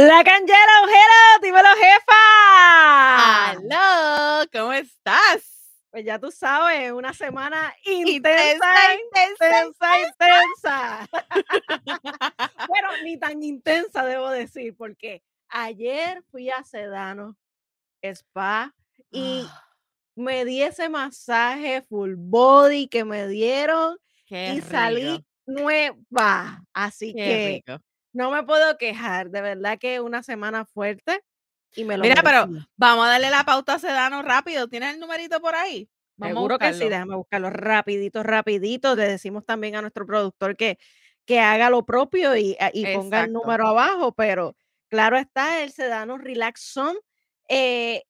And Yellow, hello, dímelo, jefa. ¡Aló! ¿Cómo estás? Pues ya tú sabes, una semana Intensa, intensa, intensa, intensa, intensa. bueno, ni tan intensa debo decir, porque ayer fui a Sedano Spa y Ah, me di ese masaje full body que me dieron qué y salí nueva. Así qué que rico. No me puedo quejar, de verdad que una semana fuerte y me lo Mira, pero vamos a darle la pauta a Sedano rápido. ¿Tienes el numerito por ahí? Vamos a Seguro que sí, déjame buscarlo rapidito, rapidito. Le decimos también a nuestro productor que, que haga lo propio y, a- y ponga el número abajo, pero claro está, el Sedano Relax Zone. eh,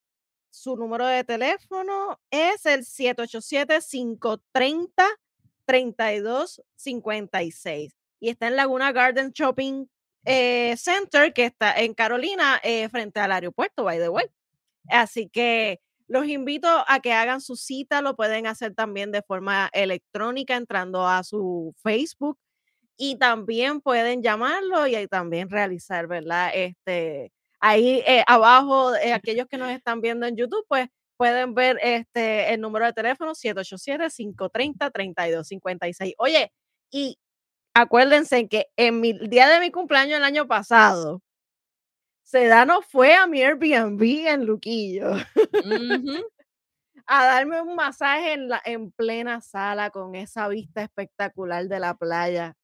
su número de teléfono es el 787-530-3256 y está en Laguna Garden Shopping eh, Center, que está en Carolina, eh, frente al aeropuerto, by the way. Así que los invito a que hagan su cita, lo pueden hacer también de forma electrónica entrando a su Facebook y también pueden llamarlo y ahí también realizar, ¿verdad? Este, ahí eh, abajo, eh, aquellos que nos están viendo en YouTube, pues pueden ver este, el número de teléfono 787-530-3256. Oye, y acuérdense que en mi el día de mi cumpleaños el año pasado, Sedano fue a mi Airbnb en Luquillo. A darme un masaje en, la, en plena sala con esa vista espectacular de la playa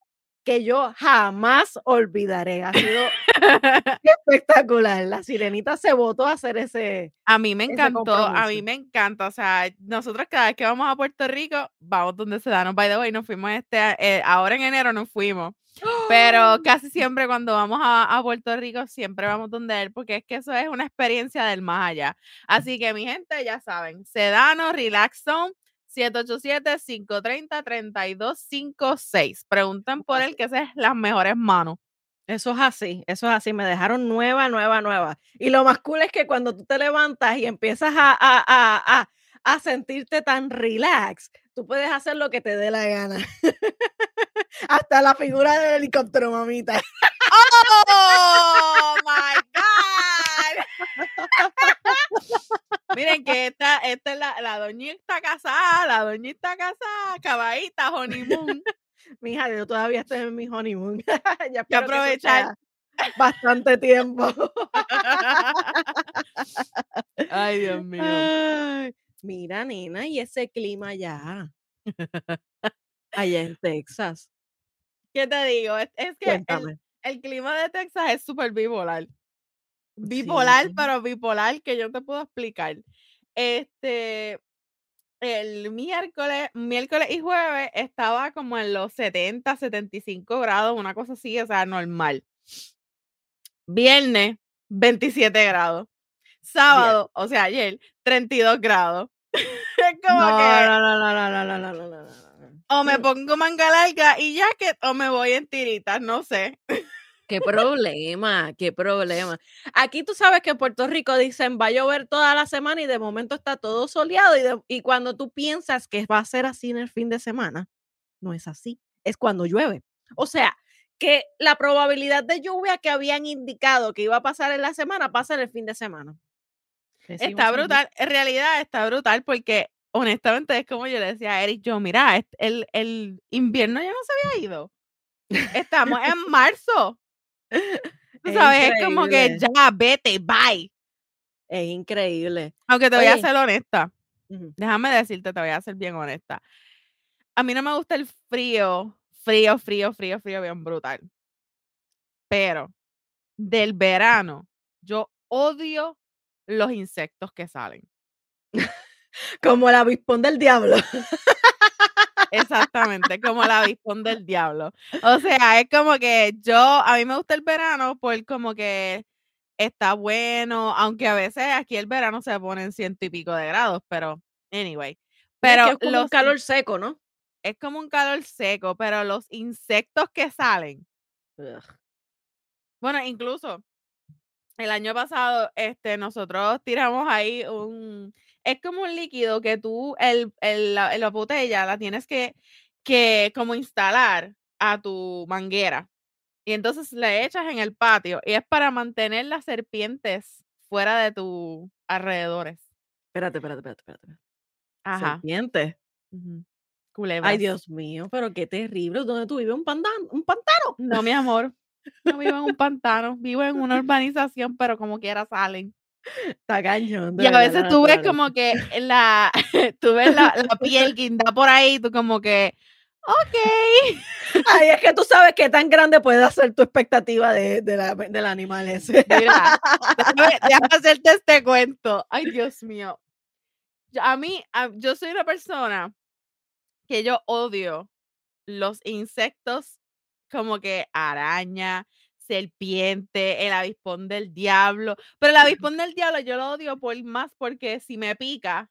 que yo jamás olvidaré. Ha sido espectacular. La sirenita se votó a hacer ese, A mí me encantó, a mí me encanta. O sea, nosotros cada vez que vamos a Puerto Rico, vamos donde Sedano. By the way, nos fuimos este, eh, ahora en enero nos fuimos. Pero casi siempre cuando vamos a, a Puerto Rico, siempre vamos donde él, porque es que eso es una experiencia del más allá. Así que mi gente, ya saben, Sedano, Relax Zone, 787-530-3256. Pregunten por él, que esa es las mejores manos. Eso es así, eso es así. Me dejaron nueva, nueva, nueva. Y lo más cool es que cuando tú te levantas y empiezas a, a, a, a, a sentirte tan relax, tú puedes hacer lo que te dé la gana. Hasta la figura del helicóptero, mamita. ¡Oh, my God! Miren que esta, esta es la, la doñita casada, la doñita casada, caballita, honeymoon. Mija, yo todavía estoy en mi honeymoon. ya que aprovechar. bastante tiempo. Ay, Dios mío. Ay, mira, nena, y ese clima allá, allá en Texas. ¿Qué te digo? Es, es que el clima de Texas es súper bipolar. Bipolar, Sí. pero bipolar que yo te puedo explicar. Este, el miércoles, miércoles y jueves estaba como en los 70, 75 grados, una cosa así, o sea, normal. Viernes, 27 grados. Sábado, o sea, ayer, 32 grados. es como No, que no, no, no, no, no, no, no, no, o me Mm, pongo manga larga y jacket o me voy en tiritas, no sé. Qué problema, qué problema. Aquí tú sabes que en Puerto Rico dicen va a llover toda la semana y de momento está todo soleado y, de- y cuando tú piensas que va a ser así en el fin de semana, no es así, es cuando llueve. O sea, que la probabilidad de lluvia que habían indicado que iba a pasar en la semana pasa en el fin de semana. Decimos Está brutal, en realidad está brutal porque honestamente es como yo le decía a Eric, yo, mira, el, el invierno ya no se había ido. Estamos en marzo. Tú Es sabes, es como que ya, vete, bye. es increíble. Aunque te voy a ser honesta, déjame decirte, te voy a ser bien honesta. A mí no me gusta el frío, frío, frío, frío, frío, bien brutal. Pero del verano, yo odio los insectos que salen. como el avispón del diablo. Exactamente, como el avispón del diablo. O sea, es como que yo, a mí me gusta el verano por como que está bueno, aunque a veces aquí el verano se pone en ciento y pico de grados, pero anyway. No, es que Pero es como un los, in- calor seco, ¿no? es como un calor seco, pero los insectos que salen, Ugh. bueno, incluso el año pasado, este, nosotros tiramos ahí un, es como un líquido que tú, el, el- la, la botella la tienes que, que como instalar a tu manguera. Y entonces le echas en el patio y es para mantener las serpientes fuera de tus alrededores. Espérate, espérate, espérate, espérate. Ajá. Serpiente. ujú, Ay, Culebras. Dios mío, pero qué terrible. ¿Dónde tú vives? ¿Un pantano? ¿Un pantano? No, mi amor. No vivo en un pantano, vivo en una urbanización, pero como quiera salen. Está cañón. Y a verdad, veces la tú ves naturaleza. como que la, tú ves la, la piel guinda por ahí, tú como que, ok. Ay, es que tú sabes qué tan grande puede ser tu expectativa de, de la- del animal ese. Mira, déjame, déjame hacerte este cuento. Ay, Dios mío. Yo- A mí, a- yo soy una persona que yo odio los insectos como que araña, serpiente, el avispón del diablo. Pero el avispón del diablo yo lo odio por más porque si me pica,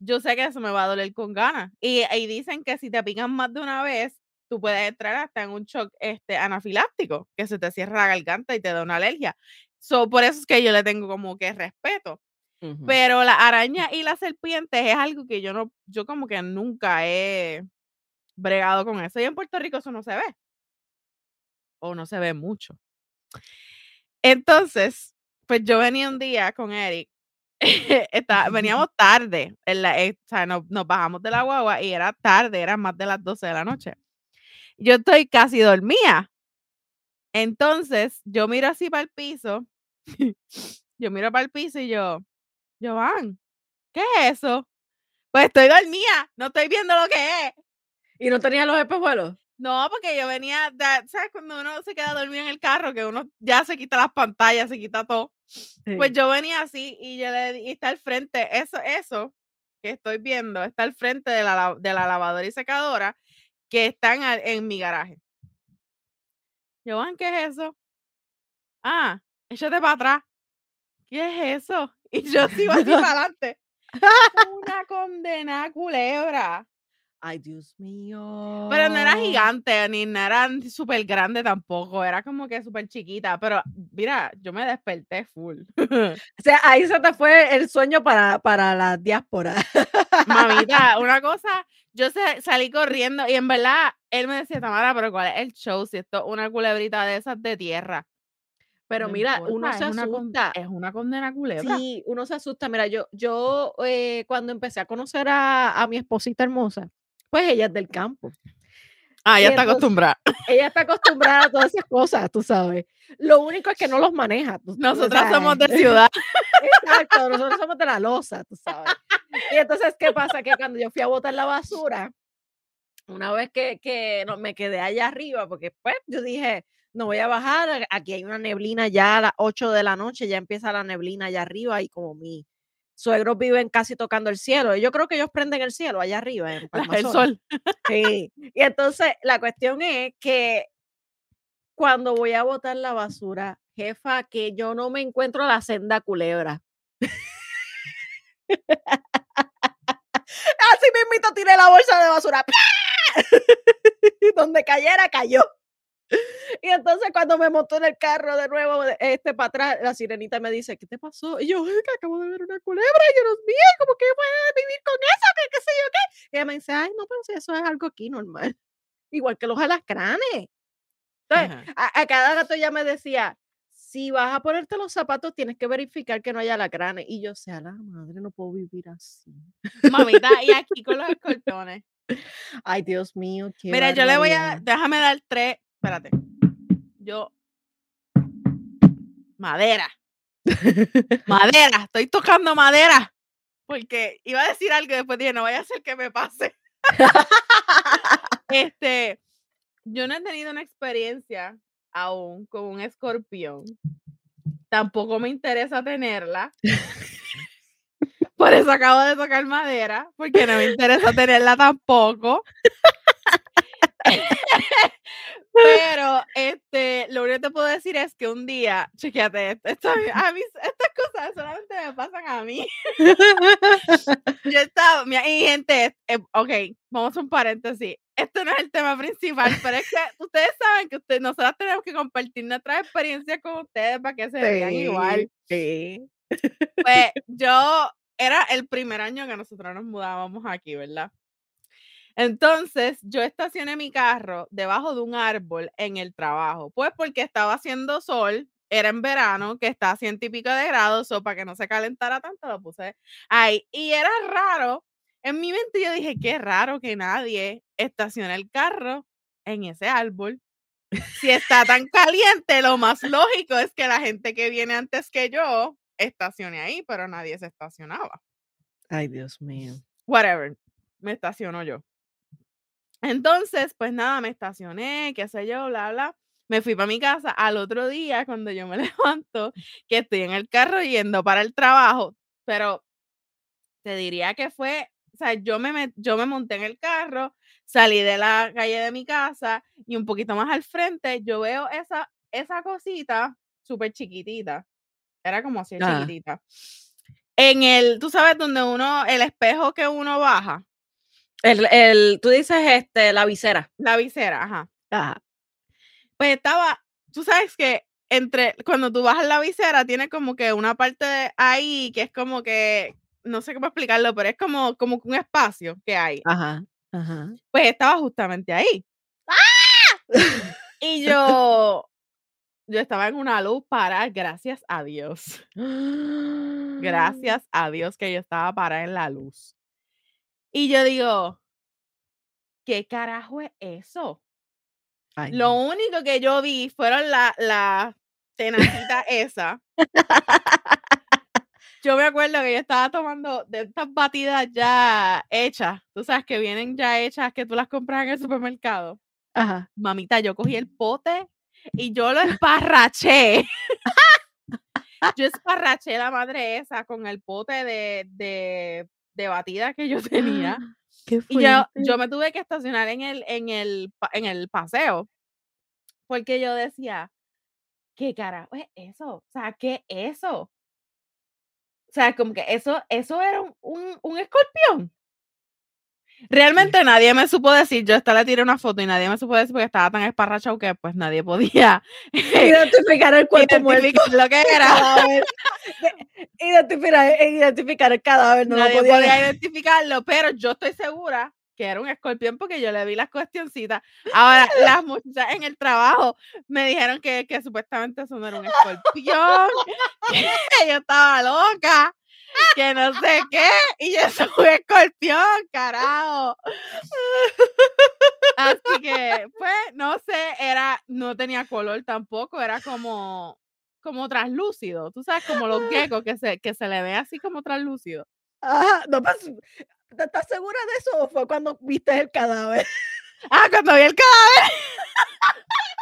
yo sé que eso me va a doler con ganas. Y, y dicen que si te pican más de una vez, tú puedes entrar hasta en un shock este, anafiláctico, que se te cierra la garganta y te da una alergia. So, por eso es que yo le tengo como que respeto. Pero la araña y las serpientes es algo que yo no, yo como que nunca he bregado con eso. Y en Puerto Rico eso no se ve. O no se ve mucho. Entonces, pues yo venía un día con Eric. estaba- veníamos tarde. en la- eh, o sea, nos, nos bajamos de la guagua y era tarde, eran más de las 12 de la noche. Yo estoy casi dormida. Entonces, yo miro así para el piso. yo miro para el piso y yo, Jovan, ¿qué es eso? Pues estoy dormida, no estoy viendo lo que es. ¿Y no tenía los espejuelos? No, porque yo venía, de- ¿sabes? Cuando uno se queda dormido en el carro, que uno ya se quita las pantallas, se quita todo. Pues yo venía así y yo le y está al frente, eso, eso que estoy viendo, está al frente de la, de la lavadora y secadora que están en mi garaje. Joan, ¿qué es eso? Ah, échate para atrás. ¿Qué es eso? Y yo sigo así para adelante. Una condena culebra. Ay, Dios mío. Pero no era gigante, ni no era súper grande tampoco, era como que súper chiquita, pero mira, yo me desperté full. O sea, ahí se te fue el sueño para, para la diáspora. Mamita, una cosa, yo salí corriendo y en verdad él me decía, Tamara, pero ¿cuál es el show? Si esto es una culebrita de esas de tierra. Pero No mira, importa, uno es se una asusta. es una condena culebra. Sí, uno se asusta. Mira, yo, yo eh, cuando empecé a conocer a, a mi esposita hermosa, pues ella es del campo. Ah, ya está acostumbrada. Ella está acostumbrada a todas esas cosas, tú sabes. Lo único es que no los maneja. tú- Nosotras sabes. somos de ciudad. Exacto, nosotros somos de la losa, tú sabes. Y entonces, ¿qué pasa? Que cuando yo fui a botar la basura, una vez que, que no, me quedé allá arriba, porque pues yo dije, no voy a bajar, aquí hay una neblina ya a las 8 de la noche, ya empieza la neblina allá arriba y como mi suegros viven casi tocando el cielo, yo creo que ellos prenden el cielo allá arriba en El sol. Sí. Y entonces la cuestión es que cuando voy a botar la basura, jefa, que yo no me encuentro la senda culebra. Así mismito tiré la bolsa de basura. Donde cayera, cayó. Y entonces cuando me montó en el carro de nuevo, este para atrás, la sirenita me dice, ¿qué te pasó? Y yo, "Es que acabo de ver una culebra, y yo, Dios mío, ¿cómo que puede vivir con eso? ¿Qué, qué sé yo qué? Y ella me dice, ay, no, pero si eso es algo aquí normal. Igual que los alacranes. Entonces, a, a cada gato ya me decía, si vas a ponerte los zapatos, tienes que verificar que no haya alacranes. Y yo, sea la madre, no puedo vivir así. Mamita, y aquí con los escorpiones. Ay, Dios mío, qué Mira, yo le voy a, déjame dar tres, espérate. Yo, madera, madera, estoy tocando madera. Porque iba a decir algo y después dije, no vaya a ser que me pase. Este, yo no he tenido una experiencia aún con un escorpión. Tampoco me interesa tenerla. Por eso acabo de tocar madera, porque no me interesa tenerla tampoco. Pero este, lo único que te puedo decir es que un día, chequéate esto, esto a mí- estas cosas solamente me pasan a mí. Yo estaba, mira, y gente, eh, ok, vamos a un paréntesis. Esto no es el tema principal, pero es que ustedes saben que ustedes, nosotros tenemos que compartir nuestras experiencias con ustedes para que se vean igual. Sí. Pues yo, era el primer año que nosotros nos mudábamos aquí, ¿verdad? Entonces, yo estacioné mi carro debajo de un árbol en el trabajo, pues porque estaba haciendo sol, era en verano, que está a ciento y pico de grados, o para que no se calentara tanto, lo puse ahí. Y era raro, en mi mente yo dije, qué raro que nadie estacione el carro en ese árbol. Si está tan caliente, lo más lógico es que la gente que viene antes que yo estacione ahí, pero nadie se estacionaba. Ay, Dios mío. Whatever, me estaciono yo. Entonces, pues nada, me estacioné, qué sé yo, bla, bla. Me fui para mi casa al otro día, cuando yo me levanto, que estoy en el carro yendo para el trabajo, pero te diría que fue, o sea, yo me, yo me monté en el carro, salí de la calle de mi casa y un poquito más al frente yo veo esa, esa cosita súper chiquitita. Era como así Ah. chiquitita. En el, tú sabes, donde uno, el espejo que uno baja, El, el, tú dices este, la visera. la visera, ajá. Ajá. Pues estaba, tú sabes que entre, cuando tú bajas la visera, tiene como que una parte de ahí que es como que, no sé cómo explicarlo, pero es como, como un espacio que hay. Ajá. Ajá. Pues estaba justamente ahí. Y yo, yo estaba en una luz para, gracias a Dios. Gracias a Dios que yo estaba parada en la luz. Y yo digo, ¿qué carajo es eso? Ay, Lo único que yo vi fueron la, la tenacita esa. Yo me acuerdo que yo estaba tomando de estas batidas ya hechas, tú sabes que vienen ya hechas, que tú las compras en el supermercado. Ajá. Mamita, yo cogí el pote y yo lo esparraché. yo esparraché la madre esa con el pote de, de, de batida que yo tenía. Qué Y yo, yo me tuve que estacionar en el, en el, en el paseo. Porque yo decía, ¿qué carajo es eso? O sea, ¿qué es eso? O sea, como que eso, eso era un, un, un escorpión. Realmente nadie me supo decir, yo hasta le tiré una foto y nadie me supo decir porque estaba tan esparrachado que pues nadie podía Identificar el cuerpo muerto. identificar lo que era. Identificar, identificar el cadáver, no nadie lo podía. podía identificarlo, pero yo estoy segura que era un escorpión porque yo le vi las cuestioncitas. Ahora, las muchachas en el trabajo me dijeron que, que supuestamente eso no era un escorpión, que yo estaba loca, que no sé qué, y eso fue un escorpión, carajo. Así que, pues, no sé, era, no tenía color tampoco, era como, como translúcido, tú sabes, como los geckos que se, que se le ve así como translúcido. Ajá, no, pues, ¿te ¿estás segura de eso o fue cuando viste el cadáver? Ah, cuando vi el cadáver.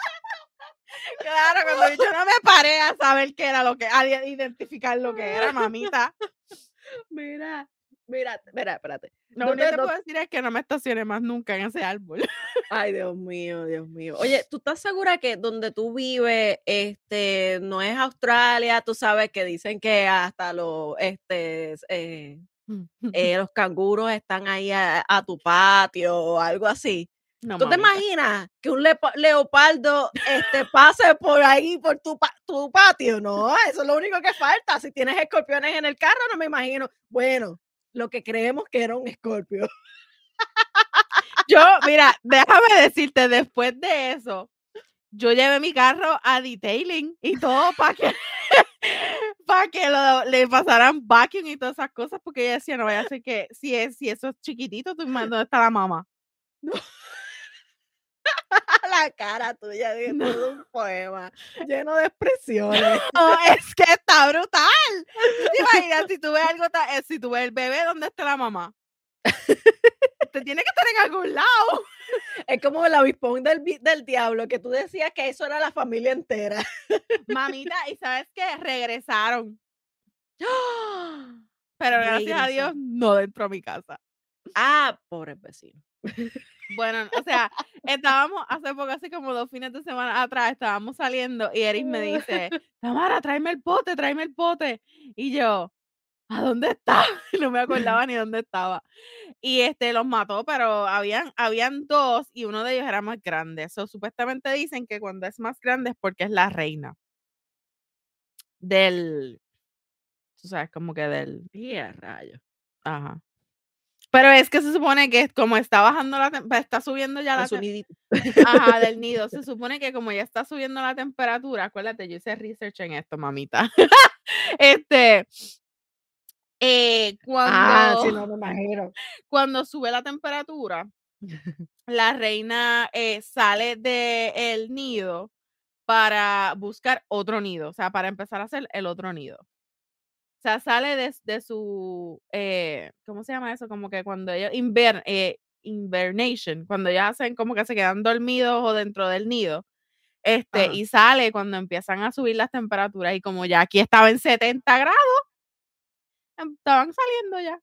claro, cuando yo no me paré a saber qué era lo que, a identificar lo que era, mamita. Mira, mira, mira, espérate. Lo No único que te- no- puedo decir es que no me estacioné más nunca en ese árbol. Ay, Dios mío, Dios mío. Oye, ¿tú estás segura que donde tú vives, este, no es Australia? Tú sabes que dicen que hasta los, este, eh, eh, los canguros están ahí a, a tu patio o algo así. No, ¿Tú te imaginas que un leopardo este, pase por ahí, por tu, pa- tu patio? No, eso es lo único que falta. Si tienes escorpiones en el carro, no me imagino. Bueno, lo que creemos que era un escorpio. Yo, mira, déjame decirte, después de eso, yo llevé mi carro a detailing y todo para que, para que lo- le pasaran vacuum y todas esas cosas, porque ella decía, no vaya a ser que si, es, si eso es chiquitito, tú dónde está la mamá. la cara tuya de todo un poema lleno de expresiones. No, es que está brutal. ¿Tú te imaginas si tú ves algo, eh, si tú ves el bebé, ¿dónde está la mamá? Te tiene que estar en algún lado. Es como el avispón del, del diablo, que tú decías que eso era la familia entera. Mamita, ¿y sabes qué? Regresaron. Pero gracias a Dios, no dentro de mi casa. Ah, pobre vecino. Bueno, o sea, estábamos hace poco, así como dos fines de semana atrás, estábamos saliendo y Eris me dice, Tamara, tráeme el pote, tráeme el pote. Y yo, ¿a dónde está? No me acordaba ni dónde estaba. Y este los mató, pero habían, habían dos y uno de ellos era más grande. So, supuestamente dicen que cuando es más grande es porque es la reina del, tú sabes, como que del, Y a rayo. ajá. Pero es que se supone que como está bajando la temperatura, está subiendo ya la su tem- nidito. Ajá, del nido. Se supone que como ya está subiendo la temperatura, acuérdate, yo hice research en esto, mamita. este, eh, cuando, Ah, sí, no me imagino. cuando sube la temperatura, la reina eh, sale del nido para buscar otro nido, o sea, para empezar a hacer el otro nido. O sea, sale de, de su, eh, ¿cómo se llama eso? Como que cuando ellos inver, eh, invernation, cuando ellos hacen como que se quedan dormidos o dentro del nido, este, Ajá. y sale cuando empiezan a subir las temperaturas y como ya aquí estaba en 70 grados, em- estaban saliendo ya.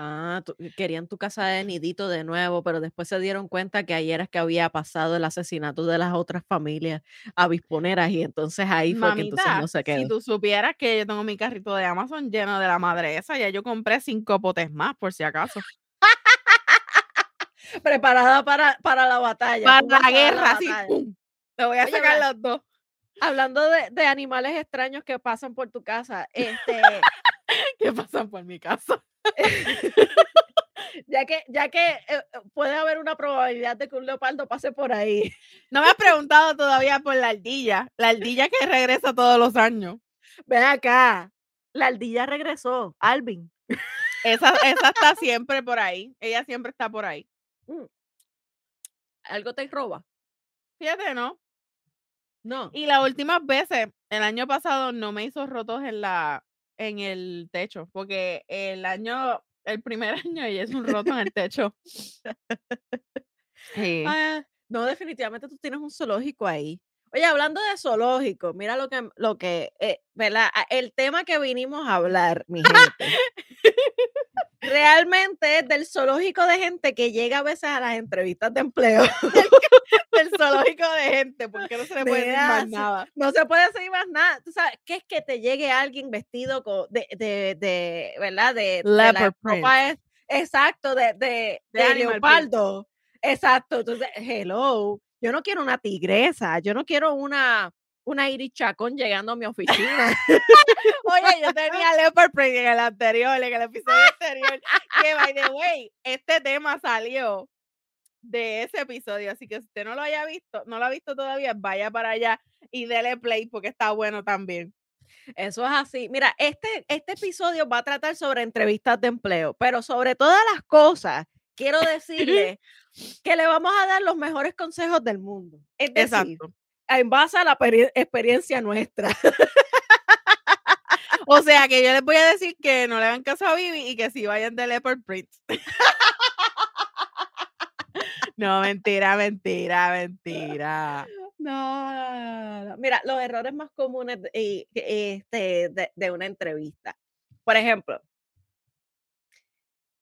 Ah, querían tu casa de nidito de nuevo, pero después se dieron cuenta que ayer es que había pasado el asesinato de las otras familias avisponeras y entonces ahí fue que entonces Mamita, no se si quedó. tú supieras que yo tengo mi carrito de Amazon lleno de la madre esa, ya yo compré cinco potes más, por si acaso. Preparada para, para la batalla. Para la para guerra, así, batalla. ¡pum! Te voy a Oye, sacar los dos. Hablando de, de animales extraños que pasan por tu casa, este, ¿Qué pasa por mi casa? ya que, ya que eh, eh, puede haber una probabilidad de que un leopardo pase por ahí. No me has preguntado todavía por la ardilla. La ardilla que regresa todos los años. Ven acá, la ardilla regresó, Alvin. Esa, esa está siempre por ahí. Ella siempre está por ahí. ¿Algo te roba? Fíjate, ¿no? No. Y las últimas veces, el año pasado no me hizo rotos en la en el techo, porque el año, el primer año ella es un roto en el techo. Sí. Ah, no, definitivamente tú tienes un zoológico ahí. Oye, hablando de zoológico, mira lo que, lo que, eh, ¿verdad? Ah, El tema que vinimos a hablar, mi gente. Realmente es del zoológico de gente que llega a veces a las entrevistas de empleo. el zoológico de gente, porque no se le puede decir más nada. No se puede decir más nada. Tú sabes, ¿qué es que te llegue alguien vestido con, de, de, de, ¿verdad? De, de la Leopard es- exacto, de, de, print. leopardo. Exacto. Entonces, hello, yo no quiero una tigresa, yo no quiero una, una Iris Chacón llegando a mi oficina. Oye, yo tenía Leopard Print en el anterior, en el episodio anterior. Que, by the way, este tema salió de ese episodio. Así que si usted no lo haya visto, no lo ha visto todavía, vaya para allá y dele play porque está bueno también. Eso es así. Mira, este, este episodio va a tratar sobre entrevistas de empleo, pero sobre todas las cosas, quiero decirle que le vamos a dar los mejores consejos del mundo. Es decir, Exacto. En base a la peri- experiencia nuestra. O sea que yo les voy a decir que no le hagan caso a Vivi y que si vayan de Leopard Print. No, mentira, mentira, mentira. No, no, no. Mira, los errores más comunes este, de una entrevista. Por ejemplo,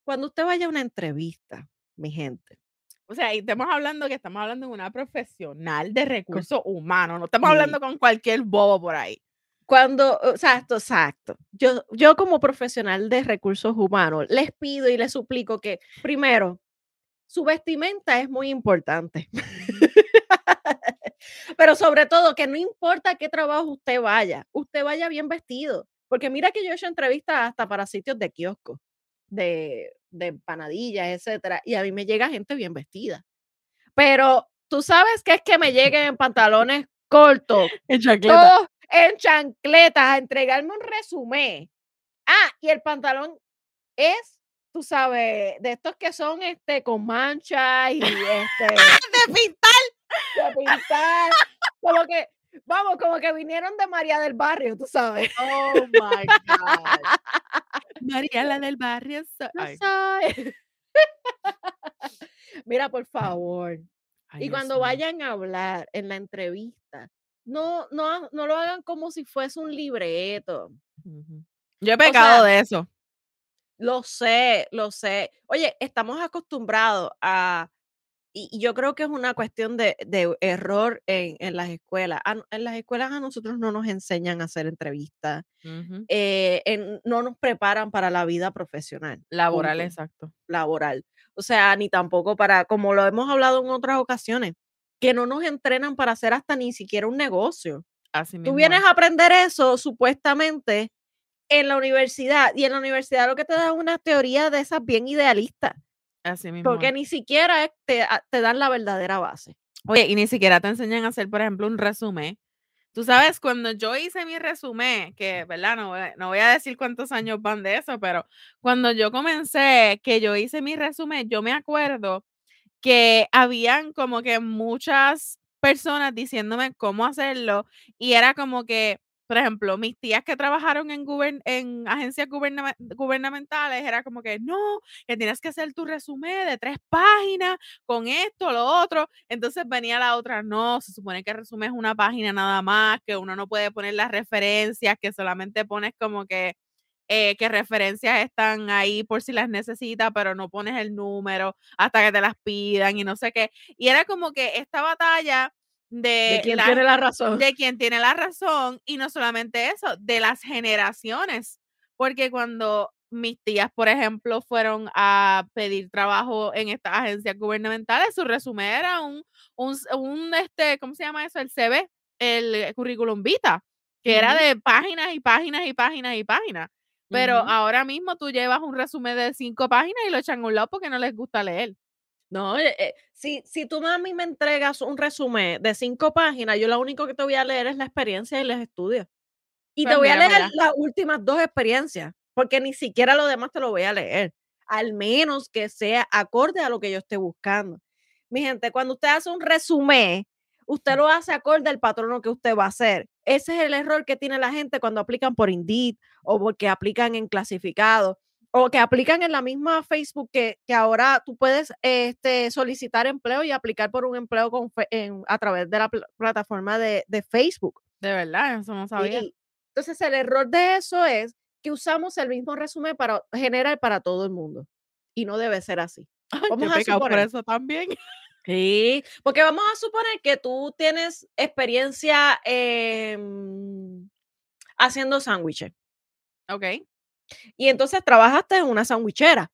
cuando usted vaya a una entrevista, mi gente, O sea, y estamos hablando que estamos hablando de una profesional de recursos humanos, no estamos Sí. hablando con cualquier bobo por ahí. Cuando, exacto, exacto. Yo, yo como profesional de recursos humanos les pido y les suplico que, primero, su vestimenta es muy importante. Pero sobre todo, que no importa qué trabajo usted vaya, usted vaya bien vestido. Porque mira que yo he hecho entrevistas hasta para sitios de kioscos, de, de empanadillas, etcétera, y a mí me llega gente bien vestida. Pero tú sabes que es que me lleguen en pantalones cortos, En chancleta. todos en chancletas a entregarme un resumen. Ah, y el pantalón es, tú sabes, de estos que son este con manchas y este De pintar. de pintar, como que, vamos, como que vinieron de María del Barrio, tú sabes. Oh my God. María, la del barrio. so- Tú Ay, sabes. Mira, por favor. ay, Y cuando vayan a hablar en la entrevista, no, no, no lo hagan como si fuese un libreto. Yo he pecado sea, de eso. Lo sé, lo sé. Oye, estamos acostumbrados a, y, yo creo que es una cuestión de, de error en, en las escuelas. A en las escuelas a nosotros no nos enseñan a hacer entrevistas, eh, en- no nos preparan para la vida profesional. Laboral, punto, exacto. laboral. O sea, ni tampoco para, como lo hemos hablado en otras ocasiones, que no nos entrenan para hacer hasta ni siquiera un negocio. Así Tú vienes es. a aprender eso supuestamente en la universidad. Y en la universidad lo que te da es una teoría de esas bien idealista. Así mismo. Porque ni siquiera te, a- te dan la verdadera base. Oye, y ni siquiera te enseñan a hacer, por ejemplo, un resumen. Tú sabes, cuando yo hice mi resumen, que, ¿verdad? No no voy a decir cuántos años van de eso, pero cuando yo comencé, que yo hice mi resumen, yo me acuerdo que habían como que muchas personas diciéndome cómo hacerlo y era como que, por ejemplo, mis tías que trabajaron en, en agencias gubernamentales, era como que no, que tienes que hacer tu resumen de tres páginas con esto, lo otro. Entonces venía la otra, no, se supone que el resumen es una página nada más, que uno no puede poner las referencias, que solamente pones como que eh, que referencias están ahí por si las necesitas, pero no pones el número hasta que te las pidan y no sé qué. Y era como que esta batalla de, De quién la- tiene la razón. de quien tiene la razón y no solamente eso, de las generaciones. Porque cuando mis tías, por ejemplo, fueron a pedir trabajo en estas agencias gubernamentales, su resumen era un, un, un, este, ¿cómo se llama eso? El CV, el currículum vita, que era de páginas y páginas y páginas y páginas. Pero ahora mismo tú llevas un resumen de cinco páginas y lo echan a un lado porque no les gusta leer. No, eh, eh, si, si tú a mí me entregas un resumen de cinco páginas, yo lo único que te voy a leer es la experiencia y los estudios. Y te Pues voy a mira leer las últimas dos experiencias, porque ni siquiera lo demás te lo voy a leer, al menos que sea acorde a lo que yo esté buscando. Mi gente, cuando usted hace un resumen, usted lo hace acorde al patrono que usted va a hacer. Ese es el error que tiene la gente cuando aplican por Indeed o porque aplican en clasificado o que aplican en la misma Facebook que, que ahora tú puedes este, solicitar empleo y aplicar por un empleo con en- a través de la pl- plataforma de, de Facebook. De verdad, eso no sabía. Entonces, el error de eso es que usamos el mismo resumen para general para todo el mundo. Y no debe ser así. Vamos a por suponer. eso también. Sí, porque vamos a suponer que tú tienes experiencia em, haciendo sándwiches. Ok. Y entonces trabajaste en una sandwichera.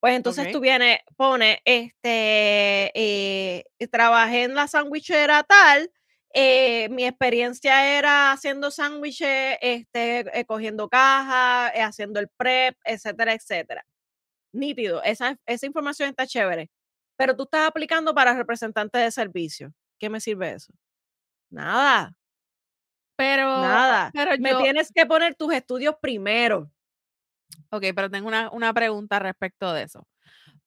Pues entonces tú vienes, pones, este, eh, trabajé en la sandwichera tal, eh, mi experiencia era haciendo sándwiches, este, eh, cogiendo cajas, eh, haciendo el prep, etcétera, etcétera. Nítido, esa, esa información está chévere. Pero tú estás aplicando para representante de servicio. ¿Qué me sirve eso? Nada, Pero, nada. pero Me yo, tienes que poner tus estudios primero. Ok, pero tengo una, una pregunta respecto de eso.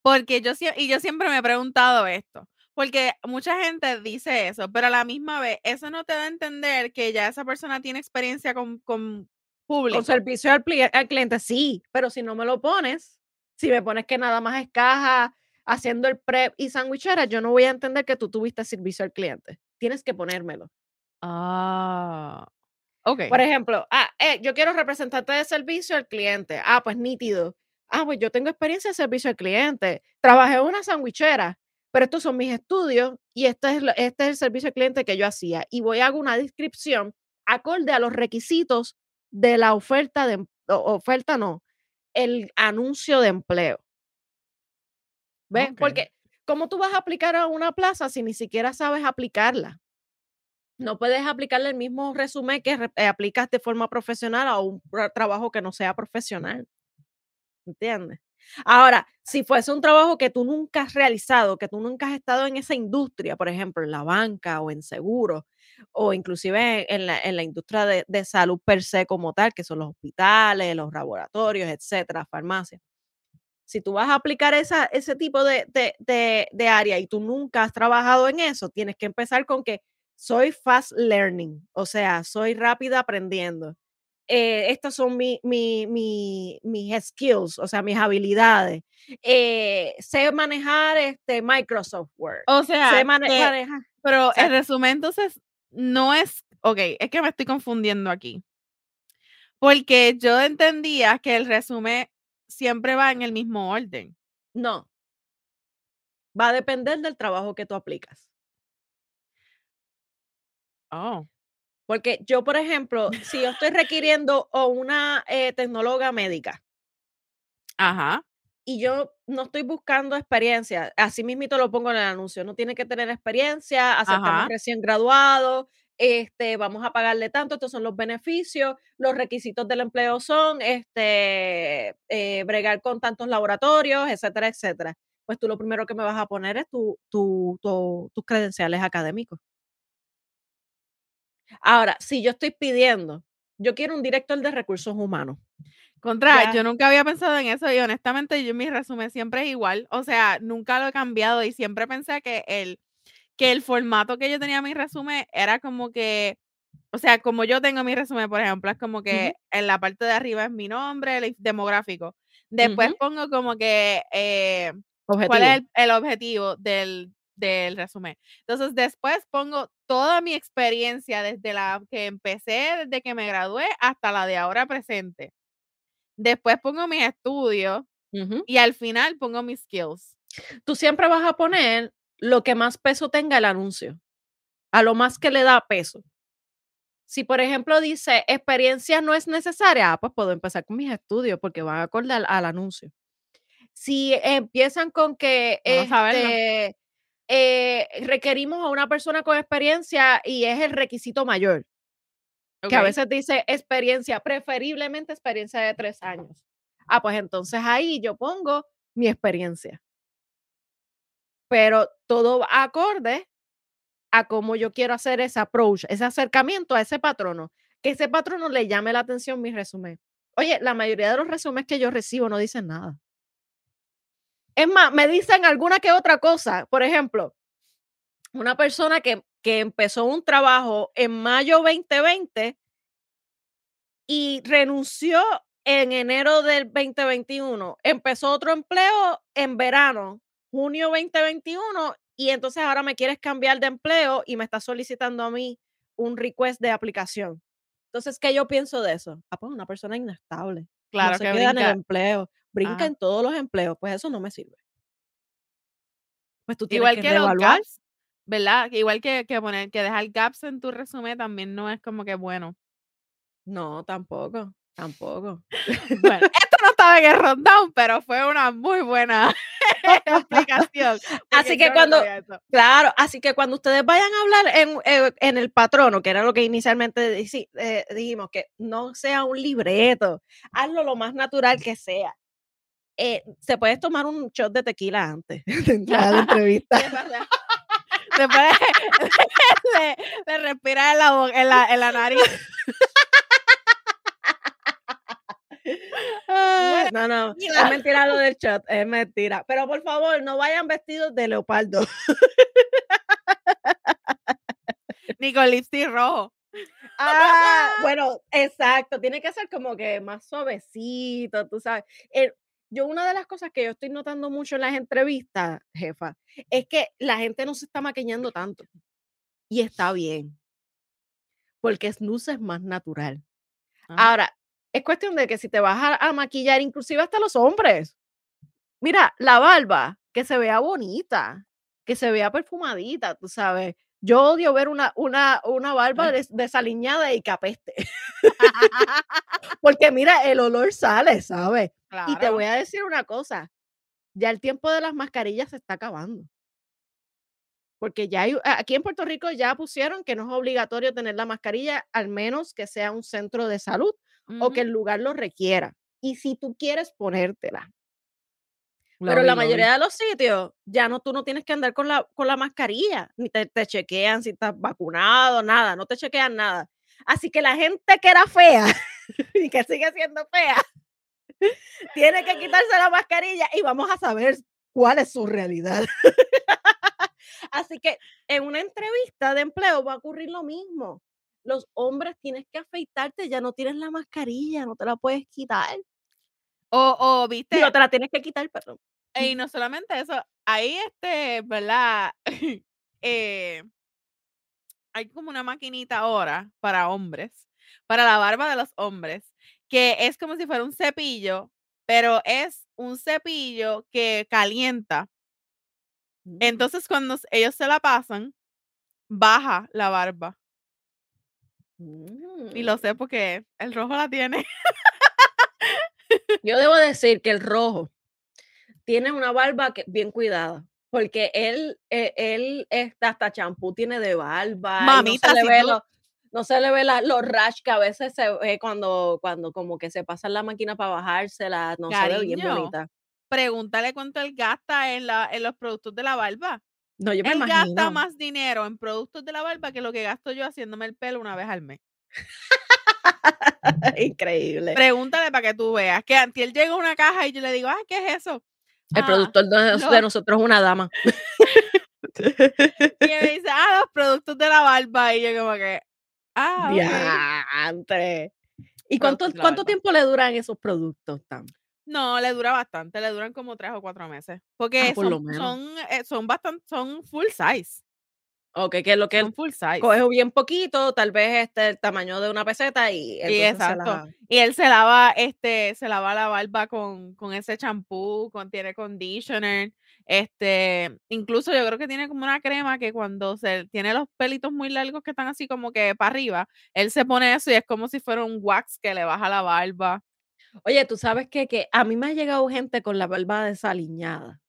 Porque yo, y yo siempre me he preguntado esto, porque mucha gente dice eso, pero a la misma vez, eso no te da a entender que ya esa persona tiene experiencia con, con público. Con servicio al, al cliente, sí, pero si no me lo pones, si me pones que nada más es caja, haciendo el prep y sandwichera, yo no voy a entender que tú tuviste servicio al cliente. Tienes que ponérmelo. Ah, Por ejemplo, ah, eh, yo quiero representante de servicio al cliente. Ah, pues nítido. Ah, pues yo tengo experiencia de servicio al cliente. Trabajé en una sandwichera, pero estos son mis estudios y este es, este es el servicio al cliente que yo hacía. Y voy a hacer una descripción acorde a los requisitos de la oferta de, oferta no, el anuncio de empleo. ¿Ves? Porque, ¿cómo tú vas a aplicar a una plaza si ni siquiera sabes aplicarla? No puedes aplicarle el mismo resumen que eh, aplicas de forma profesional a un tra- trabajo que no sea profesional. ¿Entiendes? Ahora, si fuese un trabajo que tú nunca has realizado, que tú nunca has estado en esa industria, por ejemplo, en la banca o en seguros, o inclusive en la, industria de, salud per se como tal, que son los hospitales, los laboratorios, etcétera, farmacias. Si tú vas a aplicar esa, ese tipo de área y tú nunca has trabajado en eso, tienes que empezar con que soy fast learning, o sea, soy rápida aprendiendo. Eh, estas son mi, mi- mi- mis skills, o sea, mis habilidades. Eh, sé manejar este Microsoft Word. O sea, sé mane- que- manejar. pero sea- el resumen entonces no es, ok, es que me estoy confundiendo aquí. Porque yo entendía que el resumen siempre va en el mismo orden. No. Va a depender del trabajo que tú aplicas. Oh, Porque yo, por ejemplo, si yo estoy requiriendo o una eh, tecnóloga médica ajá. y yo no estoy buscando experiencia, así mismito lo pongo en el anuncio, no tiene que tener experiencia, aceptamos recién graduados, este, vamos a pagarle tanto, estos son los beneficios, los requisitos del empleo son este, eh, bregar con tantos laboratorios, etcétera, etcétera. Pues tú lo primero que me vas a poner es tu, tu, tus credenciales académicos. Ahora, si yo estoy pidiendo, yo quiero un director de recursos humanos. Contra, yo nunca había pensado en eso y honestamente yo mi resumen siempre es igual, o sea, nunca lo he cambiado y siempre pensé que el, que el formato que yo tenía mi resumen era como que, o sea, como yo tengo mi resumen, por ejemplo, es como que en la parte de arriba es mi nombre, el demográfico. Después pongo como que eh, cuál es el, objetivo del, del resumen. Entonces, después pongo toda mi experiencia desde la que empecé, desde que me gradué hasta la de ahora presente. Después pongo mis estudios y al final pongo mis skills. Tú siempre vas a poner lo que más peso tenga el anuncio, a lo más que le da peso. Si, por ejemplo, dice experiencia no es necesaria, ah, pues puedo empezar con mis estudios porque van a acordar al, anuncio. Si empiezan con que este, eh, requerimos a una persona con experiencia y es el requisito mayor, que a veces dice experiencia, preferiblemente experiencia de tres años. Ah, pues entonces ahí yo pongo mi experiencia. Pero todo acorde a cómo yo quiero hacer ese approach, ese acercamiento a ese patrono, que ese patrono le llame la atención mi resumen. Oye, la mayoría de los resúmenes que yo recibo no dicen nada. Es más, me dicen alguna que otra cosa. Por ejemplo, una persona que que empezó un trabajo en mayo 2020 y renunció en enero del 2021. Empezó otro empleo en verano, junio 2021, y entonces ahora me quieres cambiar de empleo y me estás solicitando a mí un request de aplicación. Entonces, ¿qué yo pienso de eso? Ah, pues una persona inestable. Claro, no se que queda en el empleo, brinca en todos los empleos, pues eso no me sirve. Pues tú tienes Igual que, que reevaluar. ¿verdad? Igual que, que poner, que dejar gaps en tu resumen también no es como que bueno. No, tampoco, tampoco. bueno, esto no estaba en el rundown, pero fue una muy buena explicación. Así que cuando, claro, así que cuando ustedes vayan a hablar en, eh, en, el patrono, que era lo que inicialmente eh, dijimos, que no sea un libreto, hazlo lo más natural que sea. Eh, se puede tomar un shot de tequila antes de entrar a la entrevista. Después de, de, respirar en la, en la, en la nariz. no, no, es mentira lo del chat, es mentira. Pero por favor, no vayan vestidos de leopardo. Ni con lipstick rojo. Ah, bueno, exacto, tiene que ser como que más suavecito, tú sabes. El, yo una de las cosas que yo estoy notando mucho en las entrevistas, jefa, es que la gente no se está maquillando tanto. Y está bien. Porque snooze es más natural. Ahora, es cuestión de que si te vas a, maquillar, inclusive hasta los hombres. Mira, la barba, que se vea bonita, que se vea perfumadita, tú sabes. Yo odio ver una, una, una barba desaliñada y que apeste. Porque mira, el olor sale, ¿sabes? Y te voy a decir una cosa, ya el tiempo de las mascarillas se está acabando. Porque ya hay, aquí en Puerto Rico ya pusieron que no es obligatorio tener la mascarilla, al menos que sea un centro de salud o que el lugar lo requiera. Y si tú quieres ponértela, pero la mayoría de los sitios, ya no, tú no tienes que andar con la, con la mascarilla, ni te, te, chequean si estás vacunado, nada, no te chequean nada. Así que la gente que era fea y que sigue siendo fea, tiene que quitarse la mascarilla y vamos a saber cuál es su realidad. Así que en una entrevista de empleo va a ocurrir lo mismo. Los hombres tienes que afeitarte, ya no tienes la mascarilla, no te la puedes quitar. O, o viste. No te la tienes que quitar, perdón. Y no solamente eso, ahí este, ¿verdad? eh, hay como una maquinita ahora para hombres, para la barba de los hombres, que es como si fuera un cepillo, pero es un cepillo que calienta. Mm. Entonces, cuando ellos se la pasan, baja la barba. Y lo mm. sé porque el rojo la tiene. Yo debo decir que el rojo tiene una barba que, bien cuidada. porque él, eh, él, está hasta champú tiene de barba. Mamita, no se le ve, tú... los, no se le ve los rash que a veces se ve cuando, cuando como que se pasa la máquina para bajársela, no se ve bien bonita. Pregúntale cuánto él gasta en, la, en los productos de la barba. No, yo me él imagino. gasta más dinero en productos de la barba que lo que gasto yo haciéndome el pelo una vez al mes. Increíble. Pregúntale para que tú veas. Que él llega a una caja y yo le digo, ah, ¿qué es eso? El productor de, nosotros es una dama. y me dice, ah, los productos de la barba. Y yo como que, ah, Diantre. ¿Y cuánto, cuánto tiempo le duran esos productos, Tam? No, le dura bastante, le duran como tres o cuatro meses. Porque ah, son, son, eh, son, bastante, son full size. Ok, que es lo que él full size. coge bien poquito, tal vez este el tamaño de una peseta y, exacto. Y él se lava, este, se lava la barba con, con ese champú, contiene conditioner, este, incluso yo creo que tiene como una crema que cuando se tiene los pelitos muy largos que están así como que para arriba, él se pone eso y es como si fuera un wax que le baja la barba. Oye, tú sabes que, que a mí me ha llegado gente con la barba desaliñada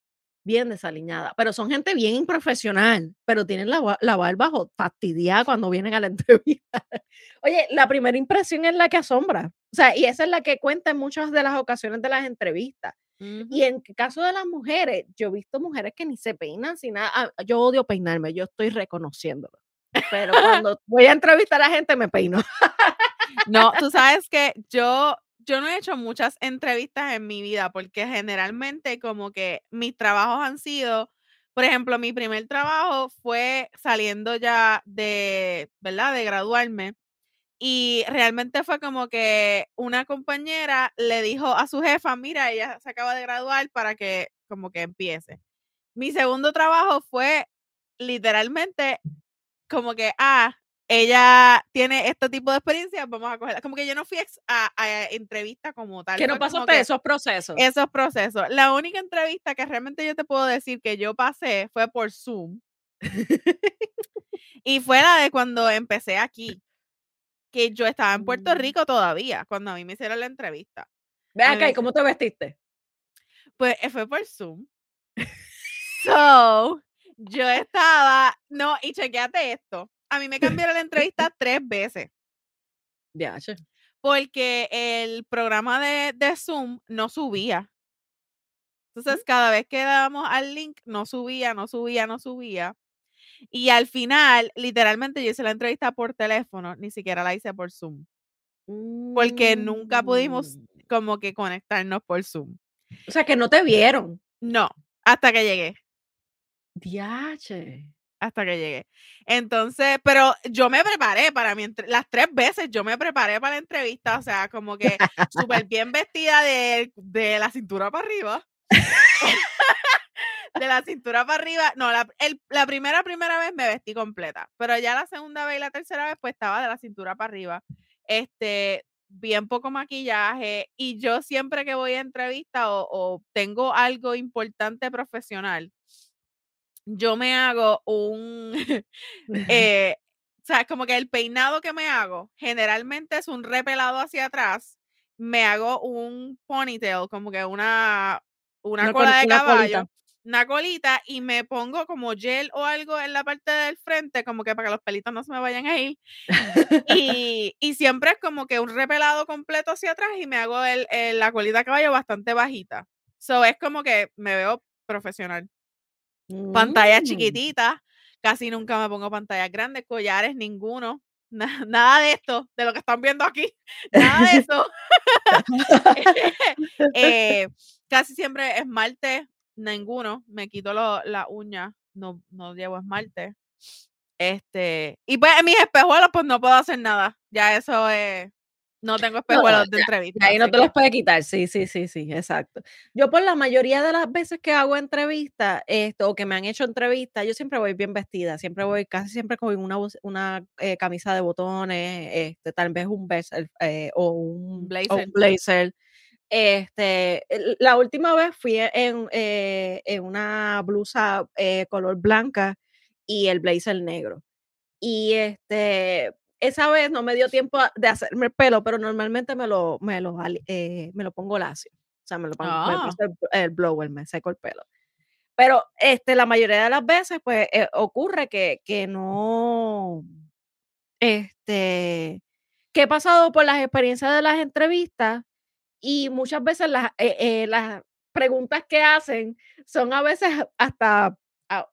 bien desaliñada, pero son gente bien improfesional, pero tienen la, la barba fastidiada cuando vienen a la entrevista. Oye, la primera impresión es la que asombra, o sea, y esa es la que cuenta en muchas de las ocasiones de las entrevistas. Y en caso de las mujeres, yo he visto mujeres que ni se peinan sin nada. Ah, yo odio peinarme, yo estoy reconociéndolo. Pero cuando voy a entrevistar a gente, me peino. No, tú sabes que yo yo no he hecho muchas entrevistas en mi vida porque generalmente como que mis trabajos han sido, por ejemplo, mi primer trabajo fue saliendo ya de, ¿verdad? De graduarme. Y realmente fue como que una compañera le dijo a su jefa, mira, ella se acaba de graduar para que como que empiece. Mi segundo trabajo fue literalmente como que, ah, ella tiene este tipo de experiencia, vamos a cogerla. Como que yo no fui a, entrevista como tal. Que no pasaste esos procesos. Esos procesos. La única entrevista que realmente yo te puedo decir que yo pasé fue por Zoom. y fue la de cuando empecé aquí. Que yo estaba en Puerto mm. Rico todavía, cuando a mí me hicieron la entrevista. Ve acá, ¿y cómo te vestiste? Pues eh, fue por Zoom. so, yo estaba, no, y chequeate esto a mí me cambiaron la entrevista tres veces. Ya, Porque el programa de, de, Zoom no subía. Entonces, cada vez que dábamos al link, no subía, no subía, no subía. Y al final, literalmente, yo hice la entrevista por teléfono, ni siquiera la hice por Zoom. Porque nunca pudimos mm. como que conectarnos por Zoom. O sea, que no te vieron. No, hasta que llegué. Diache hasta que llegué. Entonces, pero yo me preparé para mi las tres veces yo me preparé para la entrevista, o sea, como que súper bien vestida de, de, la cintura para arriba. de la cintura para arriba. No, la, la primera, primera vez me vestí completa, pero ya la segunda vez y la tercera vez, pues estaba de la cintura para arriba. Este, bien poco maquillaje y yo siempre que voy a entrevista o, o tengo algo importante profesional, yo me hago un, eh, o sea, como que el peinado que me hago generalmente es un repelado hacia atrás, me hago un ponytail, como que una, una, cola de caballo, una colita y me pongo como gel o algo en la parte del frente, como que para que los pelitos no se me vayan a ir. y, y, siempre es como que un repelado completo hacia atrás y me hago el, la colita de caballo bastante bajita. So es como que me veo profesional. Pantallas mm. chiquititas, casi nunca me pongo pantallas grandes, collares, ninguno. nada de esto, de lo que están viendo aquí, nada de eso. eh, casi siempre esmalte, ninguno. Me quito la uña, no, no llevo esmalte. Este, y pues en mis espejuelos, pues no puedo hacer nada. Ya eso es no tengo espejuelos de entrevista. Ahí no te los puede quitar, sí, sí, sí, sí, exacto. Yo por la mayoría de las veces que hago entrevistas, esto, o que me han hecho entrevistas, yo siempre voy bien vestida, siempre voy, casi siempre con una, una eh, camisa de botones, este, tal vez un blazer eh, o, un, blazer. Este, la última vez fui en, eh, en una blusa color blanca y el blazer negro. Y este, esa vez no me dio tiempo de hacerme el pelo, pero normalmente me lo, me lo, eh, me lo pongo lacio. O sea, me lo pongo, ah. el, blower, me seco el pelo. Pero este, la mayoría de las veces, pues, eh, ocurre que, que no, este, que he pasado por las experiencias de las entrevistas y muchas veces las, eh, eh, las preguntas que hacen son a veces hasta, ah,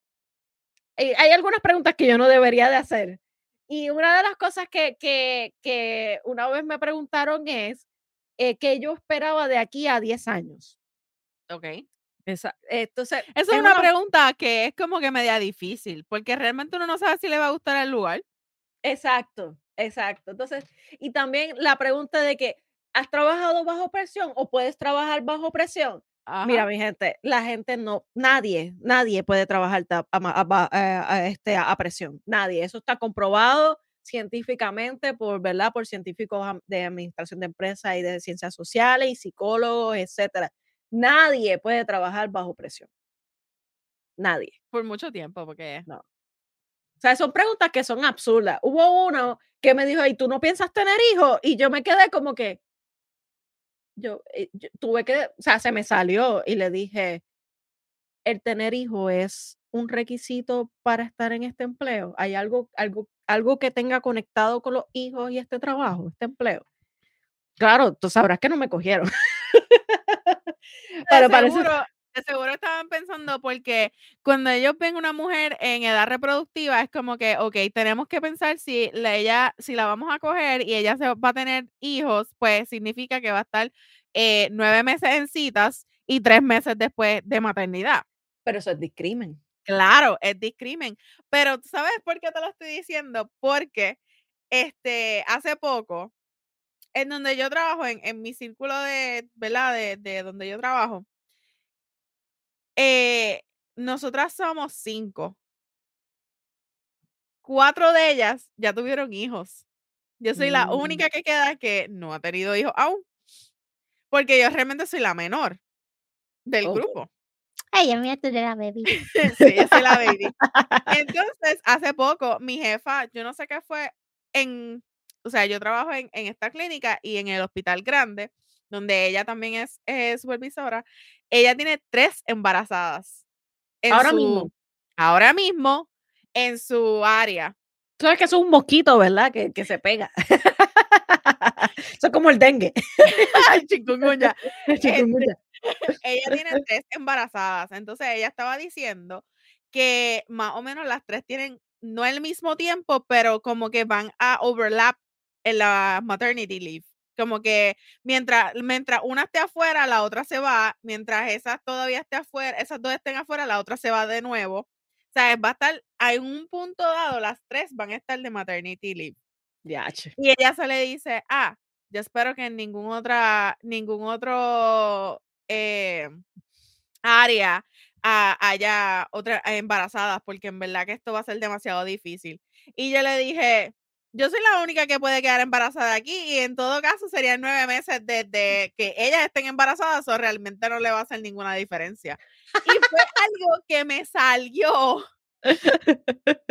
hay algunas preguntas que yo no debería de hacer. Y una de las cosas que, que, que una vez me preguntaron es que yo esperaba de aquí a 10 años. Ok. Esa, entonces, Esa es una, pregunta que es como que media difícil, porque realmente uno no sabe si le va a gustar el lugar. Exacto, exacto. Entonces, y también la pregunta de que, ¿has trabajado bajo presión o puedes trabajar bajo presión? Mira, mi gente, la gente no, nadie, nadie puede trabajar a, este, a presión, nadie. Eso está comprobado científicamente por, ¿verdad? Por científicos de administración de empresas y de ciencias sociales y psicólogos, etcétera. Nadie puede trabajar bajo presión. Nadie. Por mucho tiempo, porque no. O sea, son preguntas que son absurdas. Hubo uno que me dijo, ¿y tú no piensas tener hijos? Y yo me quedé como que, yo, eh, yo, tuve que, o sea, se me salió y le dije, el tener hijos es un requisito para estar en este empleo. ¿Hay algo, algo, algo que tenga conectado con los hijos y este trabajo, este empleo? Claro, tú sabrás que no me cogieron. Pero seguro, de seguro estaban pensando porque cuando ellos ven una mujer en edad reproductiva es como que, ok, tenemos que pensar si la, ella, si la vamos a coger y ella se va a tener hijos, pues significa que va a estar eh, nueve meses en citas y tres meses después de maternidad. Pero eso es discrimen. Claro, es discrimen. Pero ¿sabes por qué te lo estoy diciendo? Porque este, hace poco en donde yo trabajo, en, en mi círculo de, ¿verdad? De, de donde yo trabajo, eh, nosotras somos cinco. Cuatro de ellas ya tuvieron hijos. Yo soy la mm. única que queda que no ha tenido hijos aún. Porque yo realmente soy la menor del grupo. Ay, yo me de la baby. sí, yo soy la baby. Entonces, hace poco, mi jefa, yo no sé qué fue, en o sea, yo trabajo en, esta clínica y en el hospital grande, donde ella también es eh, supervisora, ella tiene tres embarazadas. ahora mismo. Ahora mismo, en su área. Tú sabes que es un mosquito, ¿verdad? Que, que se pega. Eso es como el dengue. chikungunya. chikungunya. Este, ella tiene tres embarazadas. Entonces ella estaba diciendo que más o menos las tres tienen no el mismo tiempo, pero como que van a overlap en la maternity leave. Como que mientras, mientras una esté afuera, la otra se va. Mientras esas todavía esté afuera, esas dos estén afuera, la otra se va de nuevo. O sea, va a estar, hay un punto dado, las tres van a estar de maternity leave. Y ella se le dice, ah, yo espero que en ningún otra, ningún otro eh, área haya otras embarazadas, porque en verdad que esto va a ser demasiado difícil. Y yo le dije, yo soy la única que puede quedar embarazada aquí y en todo caso serían nueve meses desde que ellas estén embarazadas o realmente no le va a hacer ninguna diferencia. Y fue algo que me salió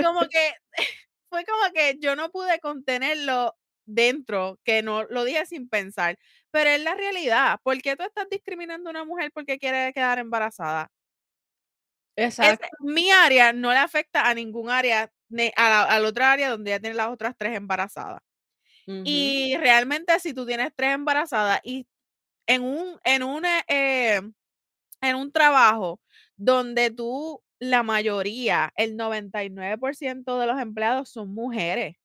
como que fue como que yo no pude contenerlo dentro, que no lo dije sin pensar, pero es la realidad. ¿Por qué tú estás discriminando a una mujer porque quiere quedar embarazada? Exacto. mi área no le afecta a ningún área a la, otra área donde ya tiene las otras tres embarazadas. Y realmente si tú tienes tres embarazadas y en un, en una, eh, en un trabajo donde tú, la mayoría, el 99% de los empleados son mujeres.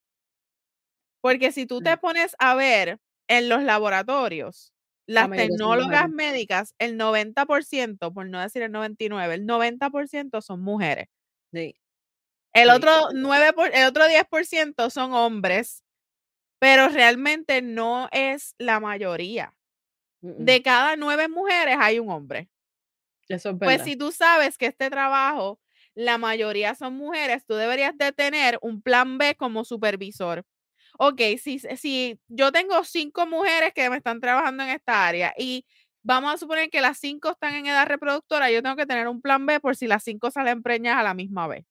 Porque si tú te pones a ver en los laboratorios, las tecnólogas médicas, el 90%, por no decir el 99%, el 90% son mujeres. Sí. El otro, 9 el otro 10% son hombres, pero realmente no es la mayoría. De cada nueve mujeres hay un hombre. Eso Pues si tú sabes que este trabajo, la mayoría son mujeres, tú deberías de tener un plan B como supervisor. Ok, si, si yo tengo cinco mujeres que me están trabajando en esta área y vamos a suponer que las cinco están en edad reproductora, yo tengo que tener un plan B por si las cinco salen preñas a la misma vez.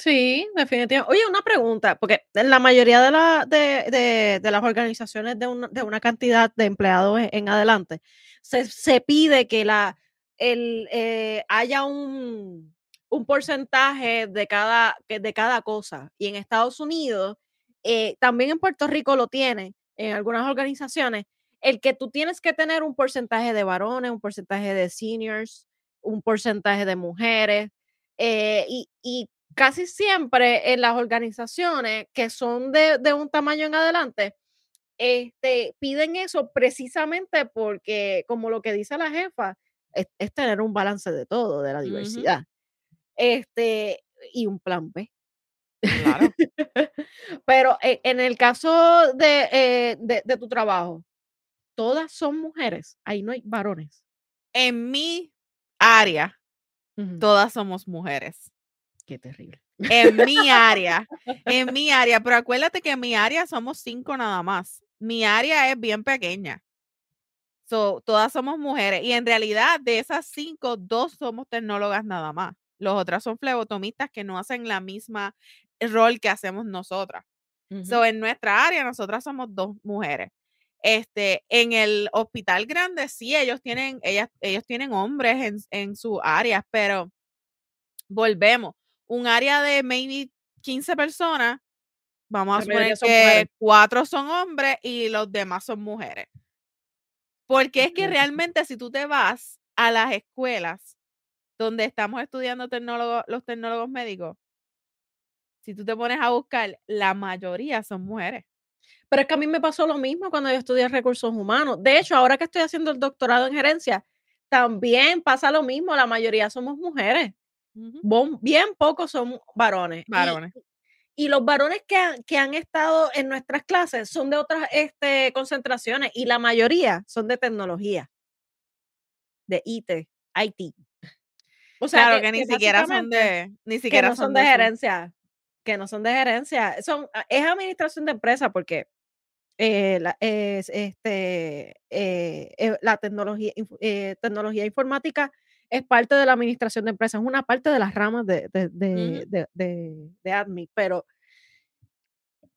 Sí, definitivamente. Oye, una pregunta, porque la mayoría de, la, de, las organizaciones de una, de una, cantidad de empleados en, adelante, se, pide que la, el, eh, haya un, un porcentaje de cada, de cada cosa. Y en Estados Unidos, eh, también en Puerto Rico lo tienen, en algunas organizaciones, el que tú tienes que tener un porcentaje de varones, un porcentaje de seniors, un porcentaje de mujeres, eh, y, y casi siempre en las organizaciones que son de, de un tamaño en adelante, este, piden eso precisamente porque, como lo que dice la jefa, es, es tener un balance de todo, de la diversidad. Este, y un plan B. Claro. Pero eh, en el caso de, eh, de, de tu trabajo, todas son mujeres, ahí no hay varones. En mi área, todas somos mujeres. Qué terrible. En mi área, en mi área, pero acuérdate que en mi área somos cinco nada más. Mi área es bien pequeña. So, todas somos mujeres y en realidad de esas cinco, dos somos tecnólogas nada más. Los otras son flebotomistas que no hacen la misma rol que hacemos nosotras. So, en nuestra área, nosotras somos dos mujeres. Este, en el hospital grande, sí, ellos tienen, ellas, ellos tienen hombres en, en sus áreas, pero volvemos. Un área de maybe 15 personas, vamos a suponer que cuatro son hombres y los demás son mujeres. Porque es que realmente si tú te vas a las escuelas donde estamos estudiando tecnólogos, los tecnólogos médicos, si tú te pones a buscar, la mayoría son mujeres. Pero es que a mí me pasó lo mismo cuando yo estudié recursos humanos. De hecho, ahora que estoy haciendo el doctorado en gerencia, también pasa lo mismo. La mayoría somos mujeres. Bon- Bien pocos son varones. Y- Varones. Y, los varones que han, que han estado en nuestras clases son de otras este, concentraciones y la mayoría son de tecnología, de IT, IT. O sea, claro que, ni siquiera son de, ni siquiera no son de gerencia, que no son de gerencia, son, a- es administración de empresa porque eh, la, es, este, eh, eh, la tecnología, tecnología informática es parte de la administración de empresas, es una parte de las ramas de, de, de, de, de- admin, pero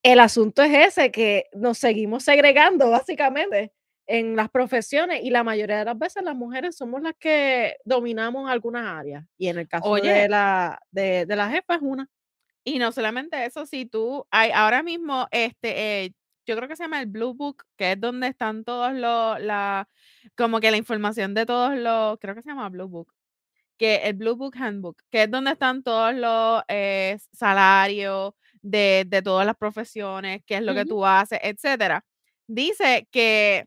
el asunto es ese, que nos seguimos segregando básicamente en las profesiones y la mayoría de las veces las mujeres somos las que dominamos algunas áreas y en el caso Oye. de, la, de, de la jefa es una. Y no solamente eso, si tú, hay ahora mismo, este, eh, yo creo que se llama el Blue Book, que es donde están todos los, la, como que la información de todos los, creo que se llama Blue Book, que el Blue Book Handbook, que es donde están todos los eh, salarios de, de todas las profesiones, qué es lo que tú haces, etcétera. Dice que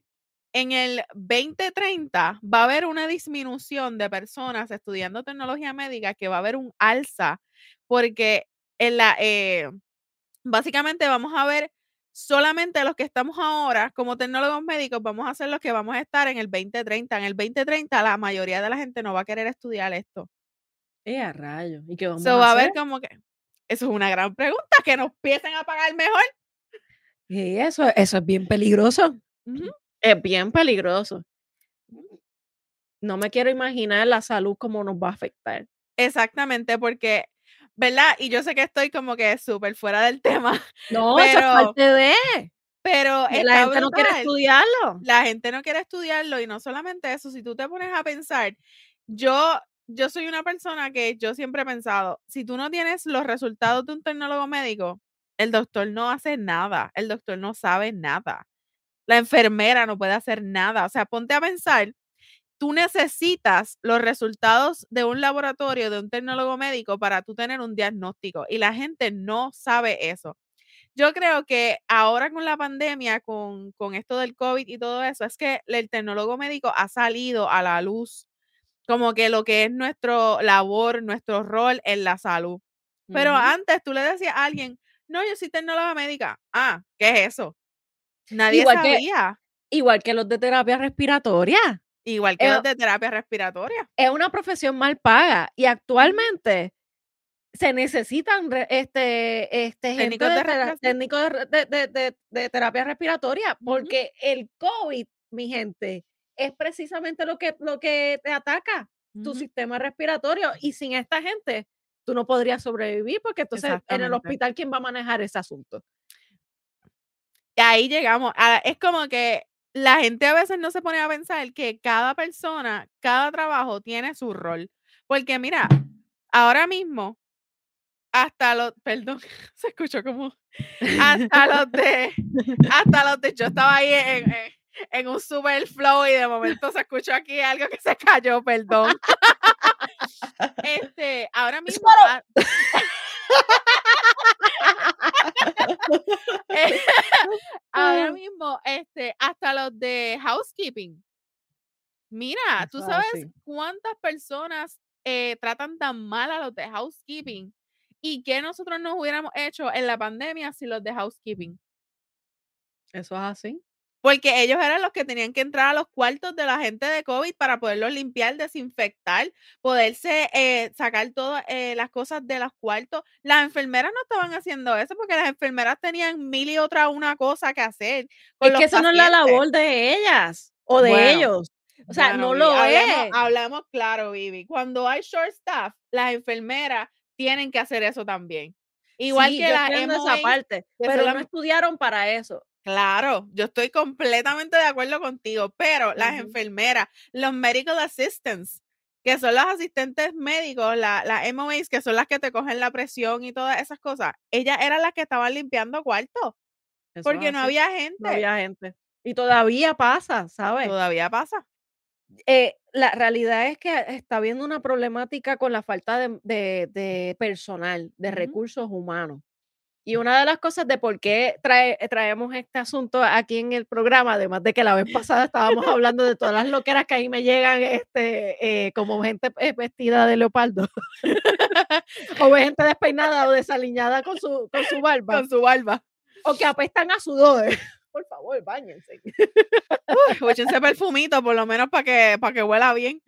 en el 2030 va a haber una disminución de personas estudiando tecnología médica, que va a haber un alza, porque en la, eh, básicamente vamos a ver solamente los que estamos ahora como tecnólogos médicos, vamos a ser los que vamos a estar en el 2030. En el 2030 la mayoría de la gente no va a querer estudiar esto. Eh, a rayos. ¿Y qué vamos So, a va a hacer? ver como que, eso es una gran pregunta, que nos empiecen a pagar mejor. Y eso, eso es bien peligroso. Es bien peligroso. No me quiero imaginar la salud cómo nos va a afectar. Exactamente, porque, ¿verdad? Y yo sé que estoy como que súper fuera del tema, No, eso es Pero parte de. pero La gente no quiere estudiarlo. la gente no quiere estudiarlo y no solamente eso, si tú te pones a pensar, yo, yo soy una persona que yo siempre he pensado, si tú no tienes los resultados de un tecnólogo médico, el doctor no hace nada, el doctor no sabe nada, la enfermera no puede hacer nada, o sea, ponte a pensar, tú necesitas los resultados de un laboratorio, de un tecnólogo médico para tú tener un diagnóstico y la gente no sabe eso yo creo que ahora con la pandemia, con, con esto del COVID y todo eso, es que el tecnólogo médico ha salido a la luz como que lo que es nuestro labor, nuestro rol en la salud. Pero antes tú le decías a alguien, no, yo soy tecnóloga médica. Ah, ¿qué es eso? Nadie Igual que- sabía. Igual que los de terapia respiratoria. Igual que los de terapia respiratoria. Es una profesión mal paga y actualmente se necesitan este, este Técnicos de, de de, de- terapia respiratoria porque el COVID, mi gente, es precisamente lo que, lo que te ataca tu sistema respiratorio y sin esta gente tú no podrías sobrevivir porque entonces en el hospital quién va a manejar ese asunto. Y ahí llegamos. a- es como que la gente a veces no se pone a pensar que cada persona, cada trabajo tiene su rol. Porque mira, ahora mismo, hasta los, perdón, se escuchó como, hasta los de, hasta los de, yo estaba ahí en, en- en un super flow y de momento se escuchó aquí algo que se cayó, perdón. Este, ahora mismo. eh, ahora mismo, este, hasta los de housekeeping. Mira, tú sabes así. cuántas personas eh, tratan tan mal a los de housekeeping y qué nosotros nos hubiéramos hecho en la pandemia sin los de housekeeping. Eso es así. Porque ellos eran los que tenían que entrar a los cuartos de la gente de COVID para poderlos limpiar, desinfectar, poderse eh, sacar todas eh, las cosas de los cuartos. Las enfermeras no estaban haciendo eso porque las enfermeras tenían mil y otra una cosa que hacer. con Es los que eso no es la labor de ellas o de Bueno, ellos. O sea, Bueno, no lo hablemos, es. hablemos claro, Vivi. Cuando hay short staff, las enfermeras tienen que hacer eso también. Igual Sí, que entiendo esa parte, pero no estudiaron para eso. Claro, yo estoy completamente de acuerdo contigo, pero las enfermeras, los medical assistants, que son los asistentes médicos, la- las MOAs, que son las que te cogen la presión y todas esas cosas, ellas eran las que estaban limpiando cuartos, porque no había gente. No había gente. Y todavía pasa, ¿sabes? Todavía pasa. Eh, la realidad es que está habiendo una problemática con la falta de, de- de personal, de recursos humanos. Y una de las cosas de por qué trae- traemos este asunto aquí en el programa, además de que la vez pasada estábamos hablando de todas las loqueras que ahí me llegan este, eh, como gente eh, vestida de leopardo, o gente despeinada o desaliñada con su, con su barba, Con su barba. o que apestan a sudor. Por favor, bañense. Échense perfumito, por lo menos para que, para que huela bien.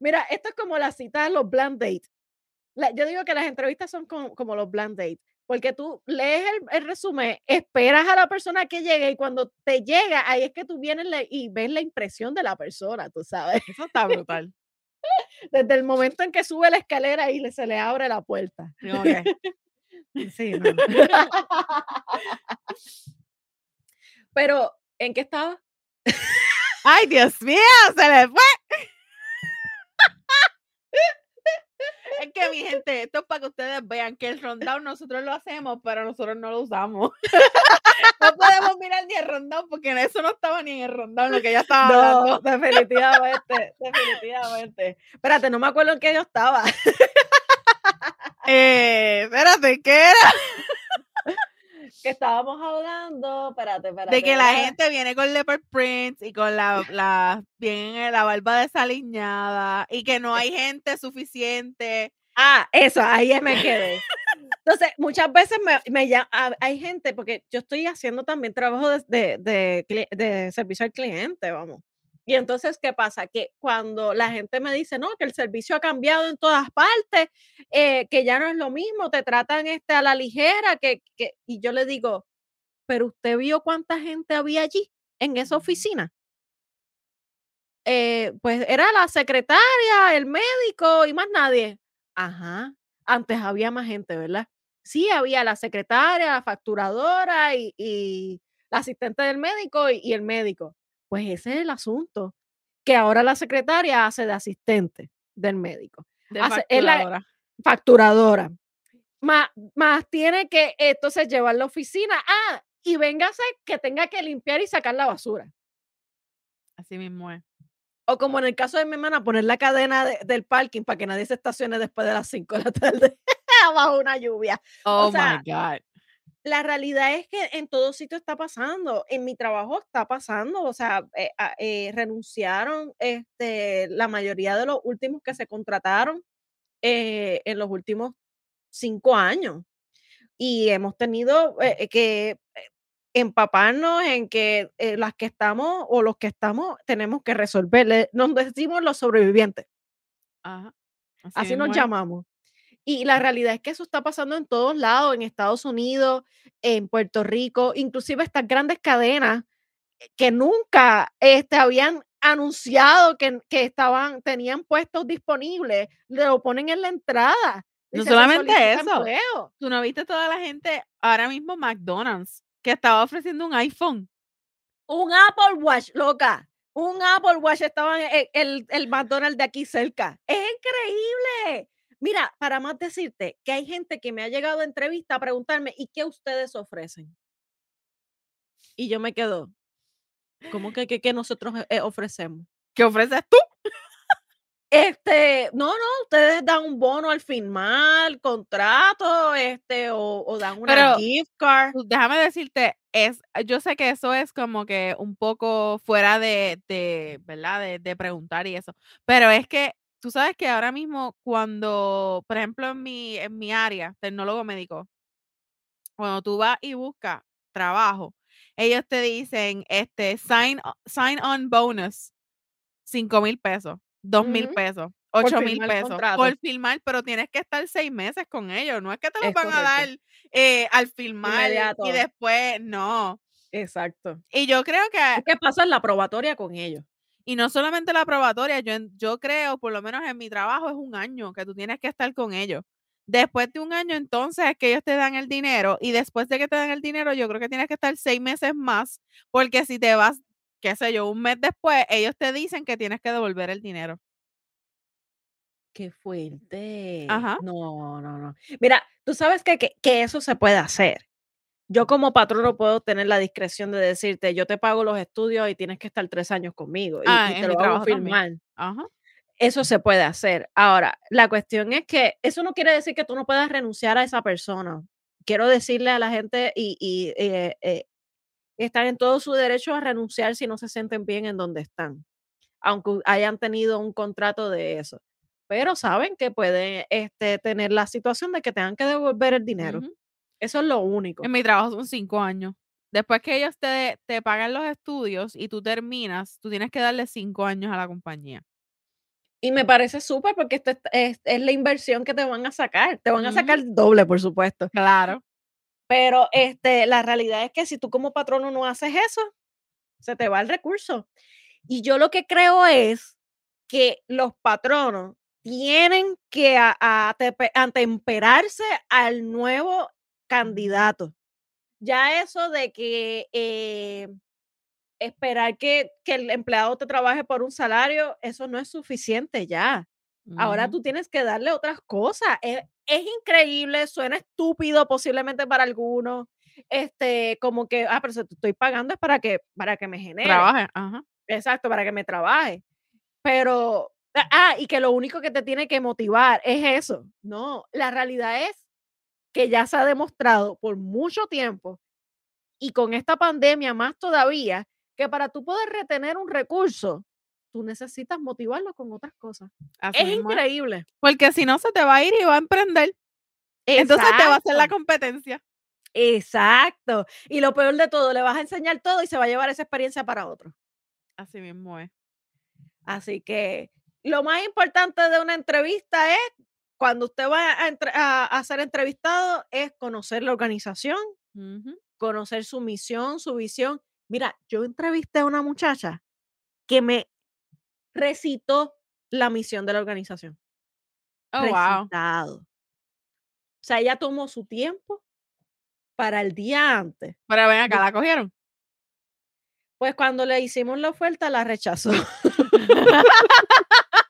Mira, esto es como la cita de los blind date. La- yo digo que las entrevistas son como, como los blind date, porque tú lees el, el resumen, esperas a la persona que llegue y cuando te llega, ahí es que tú vienes la- y ves la impresión de la persona, tú sabes, Eso está brutal. desde el momento en que sube la escalera y le- se le abre la puerta. Como que, Sí, no. Pero, ¿en qué estaba? Ay, Dios mío, se le fue. Es que mi gente, esto es para que ustedes vean que el rundown nosotros lo hacemos, pero nosotros no lo usamos. No podemos mirar ni el rundown porque en eso no estaba ni en el rundown lo que ella estaba No, hablando. definitivamente, definitivamente. Espérate, no me acuerdo en qué yo estaba. Eh, espérate, ¿qué era? Que estábamos hablando, espérate, espérate. De que la gente viene con leopard prints y con la, la, bien, la barba desaliñada y que no hay gente suficiente. Ah, eso, ahí me quedé. Entonces, muchas veces me, me llama, hay gente, porque yo estoy haciendo también trabajo de, de, de de servicio al cliente, vamos. Y entonces, ¿qué pasa? Que cuando la gente me dice, no, que el servicio ha cambiado en todas partes, eh, que ya no es lo mismo, te tratan este, a la ligera, que, que, y yo le digo, pero usted vio cuánta gente había allí en esa oficina. Eh, pues era la secretaria, el médico y más nadie. Ajá, antes había más gente, ¿verdad? Sí, había la secretaria, la facturadora y, y la asistente del médico y, y el médico. Pues ese es el asunto, que ahora la secretaria hace de asistente del médico, De Hace- es la- facturadora. facturadora. Más, más tiene que entonces llevar la oficina. Ah, y véngase que tenga que limpiar y sacar la basura. Así mismo es. O como en el caso de mi hermana, poner la cadena de- del parking para que nadie se estacione después de las 5 de la tarde bajo una lluvia. Oh sea, my God. La realidad es que en todo sitio está pasando. En mi trabajo está pasando. O sea, eh, a- eh, renunciaron este, la mayoría de los últimos que se contrataron eh, en los últimos cinco años. Y hemos tenido eh, que empaparnos en que las que estamos o los que estamos tenemos que resolver. Nos decimos los sobrevivientes. Ajá. Así nos llamamos. Y la realidad es que eso está pasando en todos lados, en Estados Unidos, en Puerto Rico, inclusive estas grandes cadenas eh, que nunca este, habían anunciado que, que estaban, tenían puestos disponibles, lo ponen en la entrada. No Dice, "Se solamente eso. empleo". Tú no viste toda la gente, ahora mismo McDonald's, que estaba ofreciendo un iPhone. Un Apple Watch, loca. Un Apple Watch estaba en el, el, el McDonald's de aquí cerca. Es increíble. Mira, para más decirte que hay gente que me ha llegado a entrevista a preguntarme, ¿y qué ustedes ofrecen? Y yo me quedo, ¿cómo que, que, que nosotros eh, ofrecemos? ¿Qué ofreces tú? Este, no, no, ustedes dan un bono al firmar contrato, este, o, o dan una Pero, gift card. Déjame decirte, es, yo sé que eso es como que un poco fuera de, de ¿verdad? De, de preguntar y eso. Pero es que tú sabes que ahora mismo cuando, por ejemplo, en mi, en mi área, tecnólogo médico, cuando tú vas y buscas trabajo, ellos te dicen, este, sign, sign on bonus, 5 mil pesos, 2 mil pesos, por 8 mil pesos, contrato. por firmar, pero tienes que estar seis meses con ellos, no es que te los Es van a dar eh, al Inmediato. y después, no. Exacto. Y yo creo que, Es que pasas la probatoria con ellos. Y no solamente la probatoria, yo, yo creo, por lo menos en mi trabajo, es un año que tú tienes que estar con ellos. Después de un año, entonces es que ellos te dan el dinero y después de que te dan el dinero, yo creo que tienes que estar seis meses más, porque si te vas, qué sé yo, un mes después, ellos te dicen que tienes que devolver el dinero. Qué fuerte. Ajá. No, no, no. Mira, tú sabes que, que, que eso se puede hacer. Yo como patrono puedo tener la discreción de decirte, yo te pago los estudios y tienes que estar tres años conmigo y, Ah, y te lo hago firmar. Ajá. Eso se puede hacer. Ahora, la cuestión es que eso no quiere decir que tú no puedas renunciar a esa persona. Quiero decirle a la gente y, y, eh, eh, están en todo su derecho a renunciar si no se sienten bien en donde están, aunque hayan tenido un contrato de eso. Pero saben que pueden este, tener la situación de que tengan que devolver el dinero. Eso es lo único. En mi trabajo son cinco años. Después que ellos te, te pagan los estudios y tú terminas, tú tienes que darle cinco años a la compañía. Y me parece súper porque esto es, es- es la inversión que te van a sacar. Te van a sacar doble, por supuesto. Claro. Pero este, la realidad es que si tú como patrono no haces eso, se te va el recurso. Y yo lo que creo es que los patronos tienen que a- a- atepe- atemperarse al nuevo candidato. Ya eso de que eh, esperar que, que el empleado te trabaje por un salario, eso no es suficiente ya. Ahora Ujú. tú tienes que darle otras cosas. Es, es increíble, suena estúpido posiblemente para algunos. Este, como que, ah, pero si te estoy pagando es para que, para que me genere. Trabaje. Ajá. Exacto, para que me trabaje. Pero, ah, ah, y que lo único que te tiene que motivar es eso. No, la realidad es que ya se ha demostrado por mucho tiempo y con esta pandemia más todavía, que para tú poder retener un recurso, tú necesitas motivarlo con otras cosas. Así Es mismo increíble. Porque si no, se te va a ir y va a emprender. Entonces te va a hacer la Exacto, competencia. Exacto. Y lo peor de todo, le vas a enseñar todo y se va a llevar esa experiencia para otro. Así mismo es. Así que lo más importante de una entrevista es, cuando usted va a, entre- a- a ser entrevistado, es conocer la organización, conocer su misión, su visión. Mira, yo entrevisté a una muchacha que me recitó la misión de la organización. Oh, wow. O sea, ella tomó su tiempo para el día antes. Pero ven acá, ¿la cogieron? Pues cuando le hicimos la oferta, la rechazó.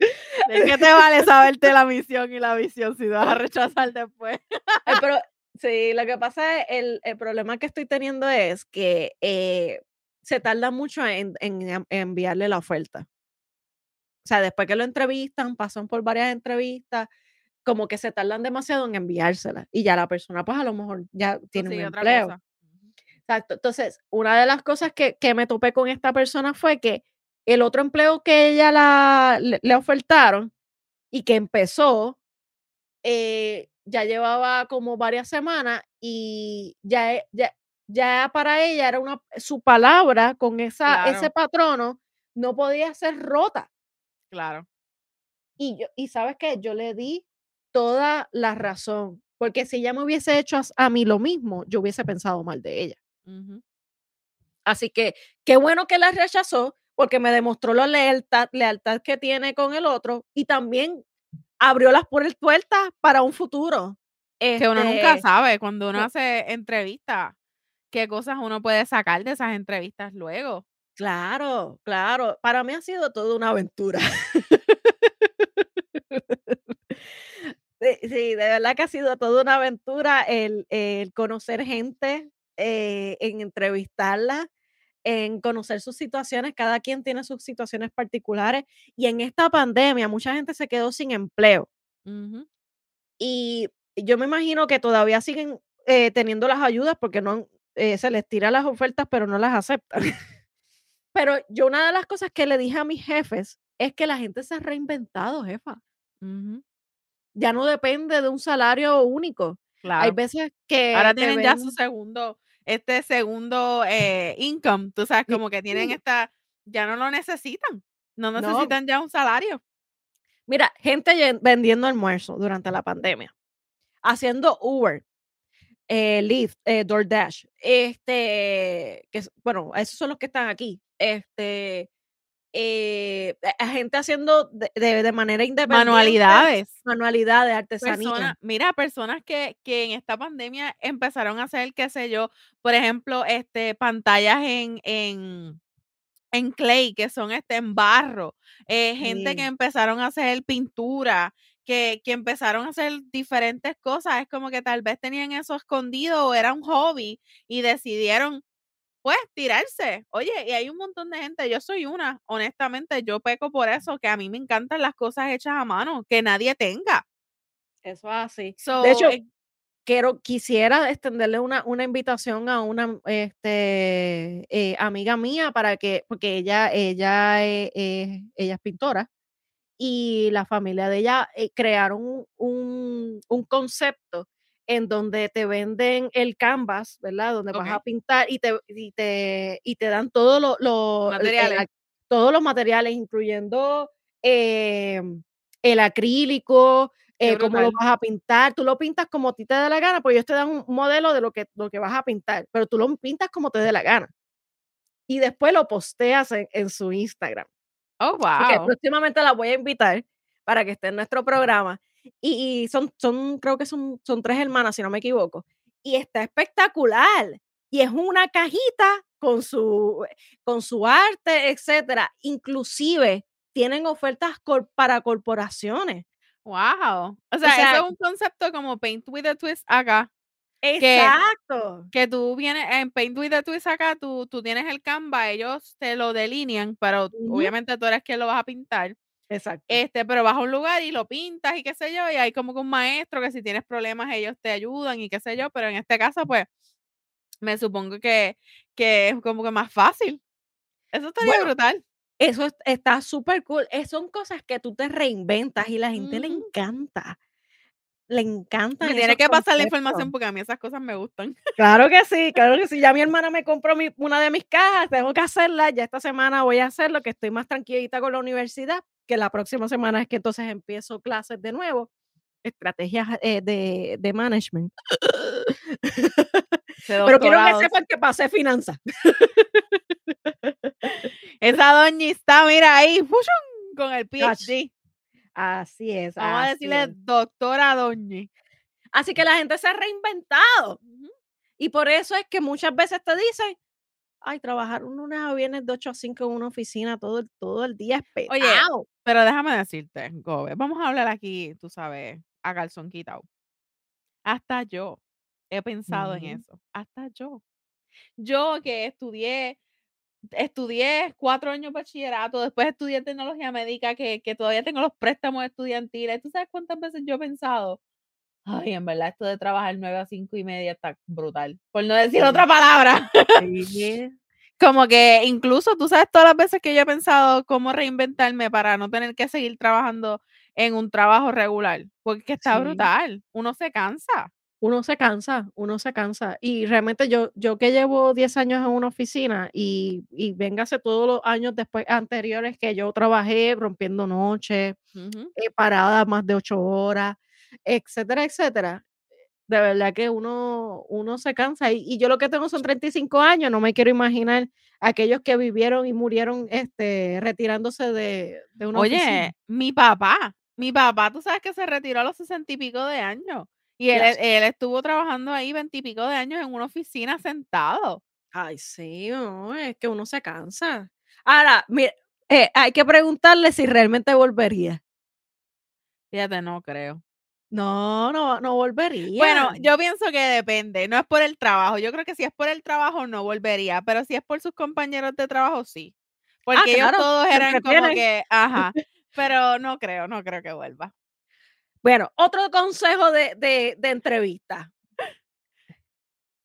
¿De qué te vale saberte la misión y la visión si vas a rechazar después? Eh, Pero sí, lo que pasa es, el, el problema que estoy teniendo es que eh, se tarda mucho en, en en enviarle la oferta. O sea, después que lo entrevistan, pasan por varias entrevistas, como que se tardan demasiado en enviársela. Y ya la persona, pues a lo mejor ya tiene un empleo. Exacto. Entonces, una de las cosas que, que me topé con esta persona fue que el otro empleo que ella la, le, le ofertaron y que empezó, eh, ya llevaba como varias semanas y ya, e- ya, ya para ella era una, su palabra con esa, ese patrono no podía ser rota. Claro. Y, yo, y sabes qué, yo le di toda la razón, porque si ella me hubiese hecho a mí lo mismo, yo hubiese pensado mal de ella. Así que qué bueno que la rechazó porque me demostró la lealtad, lealtad que tiene con el otro y también abrió las puer- puertas para un futuro. Que uno nunca Este, sabe cuando uno no. hace entrevistas. qué cosas uno puede sacar de esas entrevistas luego. Claro, claro. Para mí ha sido toda una aventura. Sí, sí, de verdad que ha sido toda una aventura el, el conocer gente, eh, en entrevistarla, en conocer sus situaciones. Cada quien tiene sus situaciones particulares. Y en esta pandemia, mucha gente se quedó sin empleo. Y yo me imagino que todavía siguen eh, teniendo las ayudas porque no eh, se les tira las ofertas, pero no las aceptan. pero yo una de las cosas que le dije a mis jefes es que la gente se ha reinventado, jefa. Ya no depende de un salario único. Hay Claro. veces que Ahora tienen ya su segundo, este segundo eh, income, tú sabes, como que tienen esta, ya no lo necesitan, no No. necesitan ya un salario. Mira, gente vendiendo almuerzo durante la pandemia, haciendo Uber, eh, Lyft, eh, DoorDash, este, que bueno, esos son los que están aquí, este, eh, a gente haciendo de, de- de manera independiente Manualidades. manualidades, artesanía. Personas, mira, personas que, que en esta pandemia empezaron a hacer, qué sé yo, por ejemplo, este, pantallas en, en, en clay, que son este, en barro, eh, gente que empezaron a hacer pintura, que, que empezaron a hacer diferentes cosas, es como que tal vez tenían eso escondido o era un hobby y decidieron, pues, tirarse. Oye, y hay un montón de gente, yo soy una, honestamente, yo peco por eso, que a mí me encantan las cosas hechas a mano, que nadie tenga. Eso es así. So, de hecho, eh, quiero, quisiera extenderle una, una invitación a una este, eh, amiga mía para que, porque ella, ella, eh, eh, ella es pintora y la familia de ella eh, crearon un, un- un concepto en donde te venden el canvas, ¿verdad? Donde vas a pintar y te, y te, y te dan todos los lo, el- el Materiales. ac- todos los materiales, incluyendo eh, el acrílico, eh, cómo lo vas a pintar. Tú lo pintas como a ti te dé la gana, porque ellos te dan un modelo de lo que, lo que vas a pintar, pero tú lo pintas como te dé la gana. Y después lo posteas en, en su Instagram. Oh, wow. próximamente la voy a invitar para que esté en nuestro programa. Y, y son, son, creo que son, son tres hermanas, si no me equivoco. Y está espectacular. Y es una cajita con su, con su arte, etcétera. Inclusive tienen ofertas cor- para corporaciones. Wow. O sea, sea, eso es un concepto como Paint with a Twist acá. Exacto. Que tú vienes en Paint with a Twist acá, tú, tú tienes el Canva, ellos te lo delinean, pero obviamente tú eres quien lo vas a pintar. Exacto. Este, pero vas a un lugar y lo pintas y qué sé yo, y hay como que un maestro que si tienes problemas ellos te ayudan y qué sé yo, pero en este caso, pues, me supongo que, que es como que más fácil. Eso estaría Bueno, brutal. Eso es- está súper cool. Eh, son cosas que tú te reinventas y la gente le encanta. Le encantan Me tiene que pasar la información porque a mí esas cosas me gustan. Claro que sí, claro que sí. Ya mi hermana me compró mi- una de mis cajas, tengo que hacerla. Ya esta semana voy a hacerlo, que estoy más tranquilita con la universidad, que la próxima semana es que entonces empiezo clases de nuevo. Estrategias eh, de, de management. Pero quiero que sepan que pasé finanzas. Esa doña está, mira ahí, ¡fushun! con el PhD. Así es. Vamos a decirle es. doctora doña. Así que la gente se ha reinventado. Y por eso es que muchas veces te dicen, ay, trabajar un lunes a viernes de 8 a 5 en una oficina todo, el- todo el día es Oye. Pero déjame decirte, Gobe, vamos a hablar aquí, tú sabes, a calzón quitado. Hasta yo he pensado en Ujú. eso. Hasta yo. Yo que estudié, estudié cuatro años bachillerato, después estudié tecnología médica, que, que todavía tengo los préstamos estudiantiles. ¿Tú sabes cuántas veces yo he pensado? Ay, en verdad, esto de trabajar 9 a 5 y media está brutal. Por no decir otra palabra. Sí. Como que incluso tú sabes todas las veces que yo he pensado cómo reinventarme para no tener que seguir trabajando en un trabajo regular, porque está Sí. brutal, uno se cansa. Uno se cansa, uno se cansa. Y realmente yo, yo que llevo 10 años en una oficina y, y véngase todos los años después anteriores que yo trabajé rompiendo noches, Ujú. eh, parada más de 8 horas, etcétera, etcétera. De verdad que uno, uno se cansa. Y, y yo lo que tengo son 35 años, no me quiero imaginar aquellos que vivieron y murieron este, retirándose de, de una oficina. Oye, mi papá, mi papá, tú sabes que se retiró a los sesenta y pico de años Y él, él estuvo trabajando ahí veintipico de años en una oficina sentado. Ay, sí, no, es que uno se cansa. Ahora, mira, eh, hay que preguntarle si realmente volvería. Fíjate, no creo. No, no, no volvería. Bueno, yo pienso que depende, no es por el trabajo. Yo creo que si es por el trabajo no volvería, pero si es por sus compañeros de trabajo, sí. Porque ellos Ah, claro, todos eran como que, ajá, pero no creo, no creo que vuelva. Bueno, otro consejo de, de, de entrevista.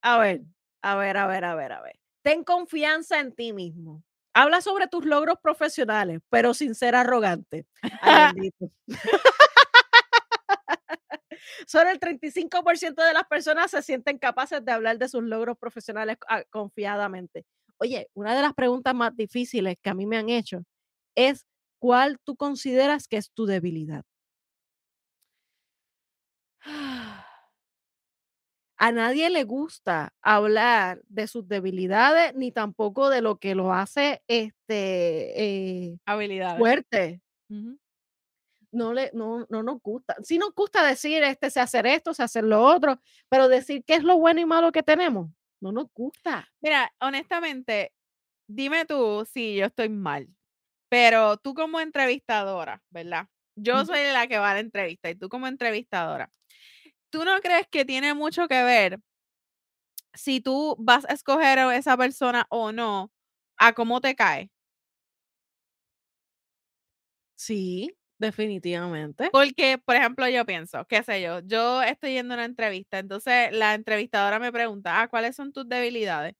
A ver, a ver, a ver, a ver, a ver. Ten confianza en ti mismo. Habla sobre tus logros profesionales, pero sin ser arrogante. Ay. Solo el 35% de las personas se sienten capaces de hablar de sus logros profesionales ah, confiadamente. Oye, una de las preguntas más difíciles que a mí me han hecho es ¿cuál tú consideras que es tu debilidad? A nadie le gusta hablar de sus debilidades ni tampoco de lo que lo hace este eh, Habilidades. fuerte. Ujú. No, le, no, no nos gusta. Sí nos gusta decir, este, sé hacer esto, sé hacer lo otro, pero decir qué es lo bueno y malo que tenemos, no nos gusta. Mira, honestamente, dime tú si yo estoy mal, pero tú como entrevistadora, ¿verdad? Yo soy la que va a la entrevista y tú como entrevistadora, ¿tú no crees que tiene mucho que ver si tú vas a escoger a esa persona o no a cómo te cae? Sí, definitivamente. Porque, por ejemplo, yo pienso, qué sé yo, yo estoy yendo a una entrevista, entonces la entrevistadora me pregunta, ah, ¿cuáles son tus debilidades?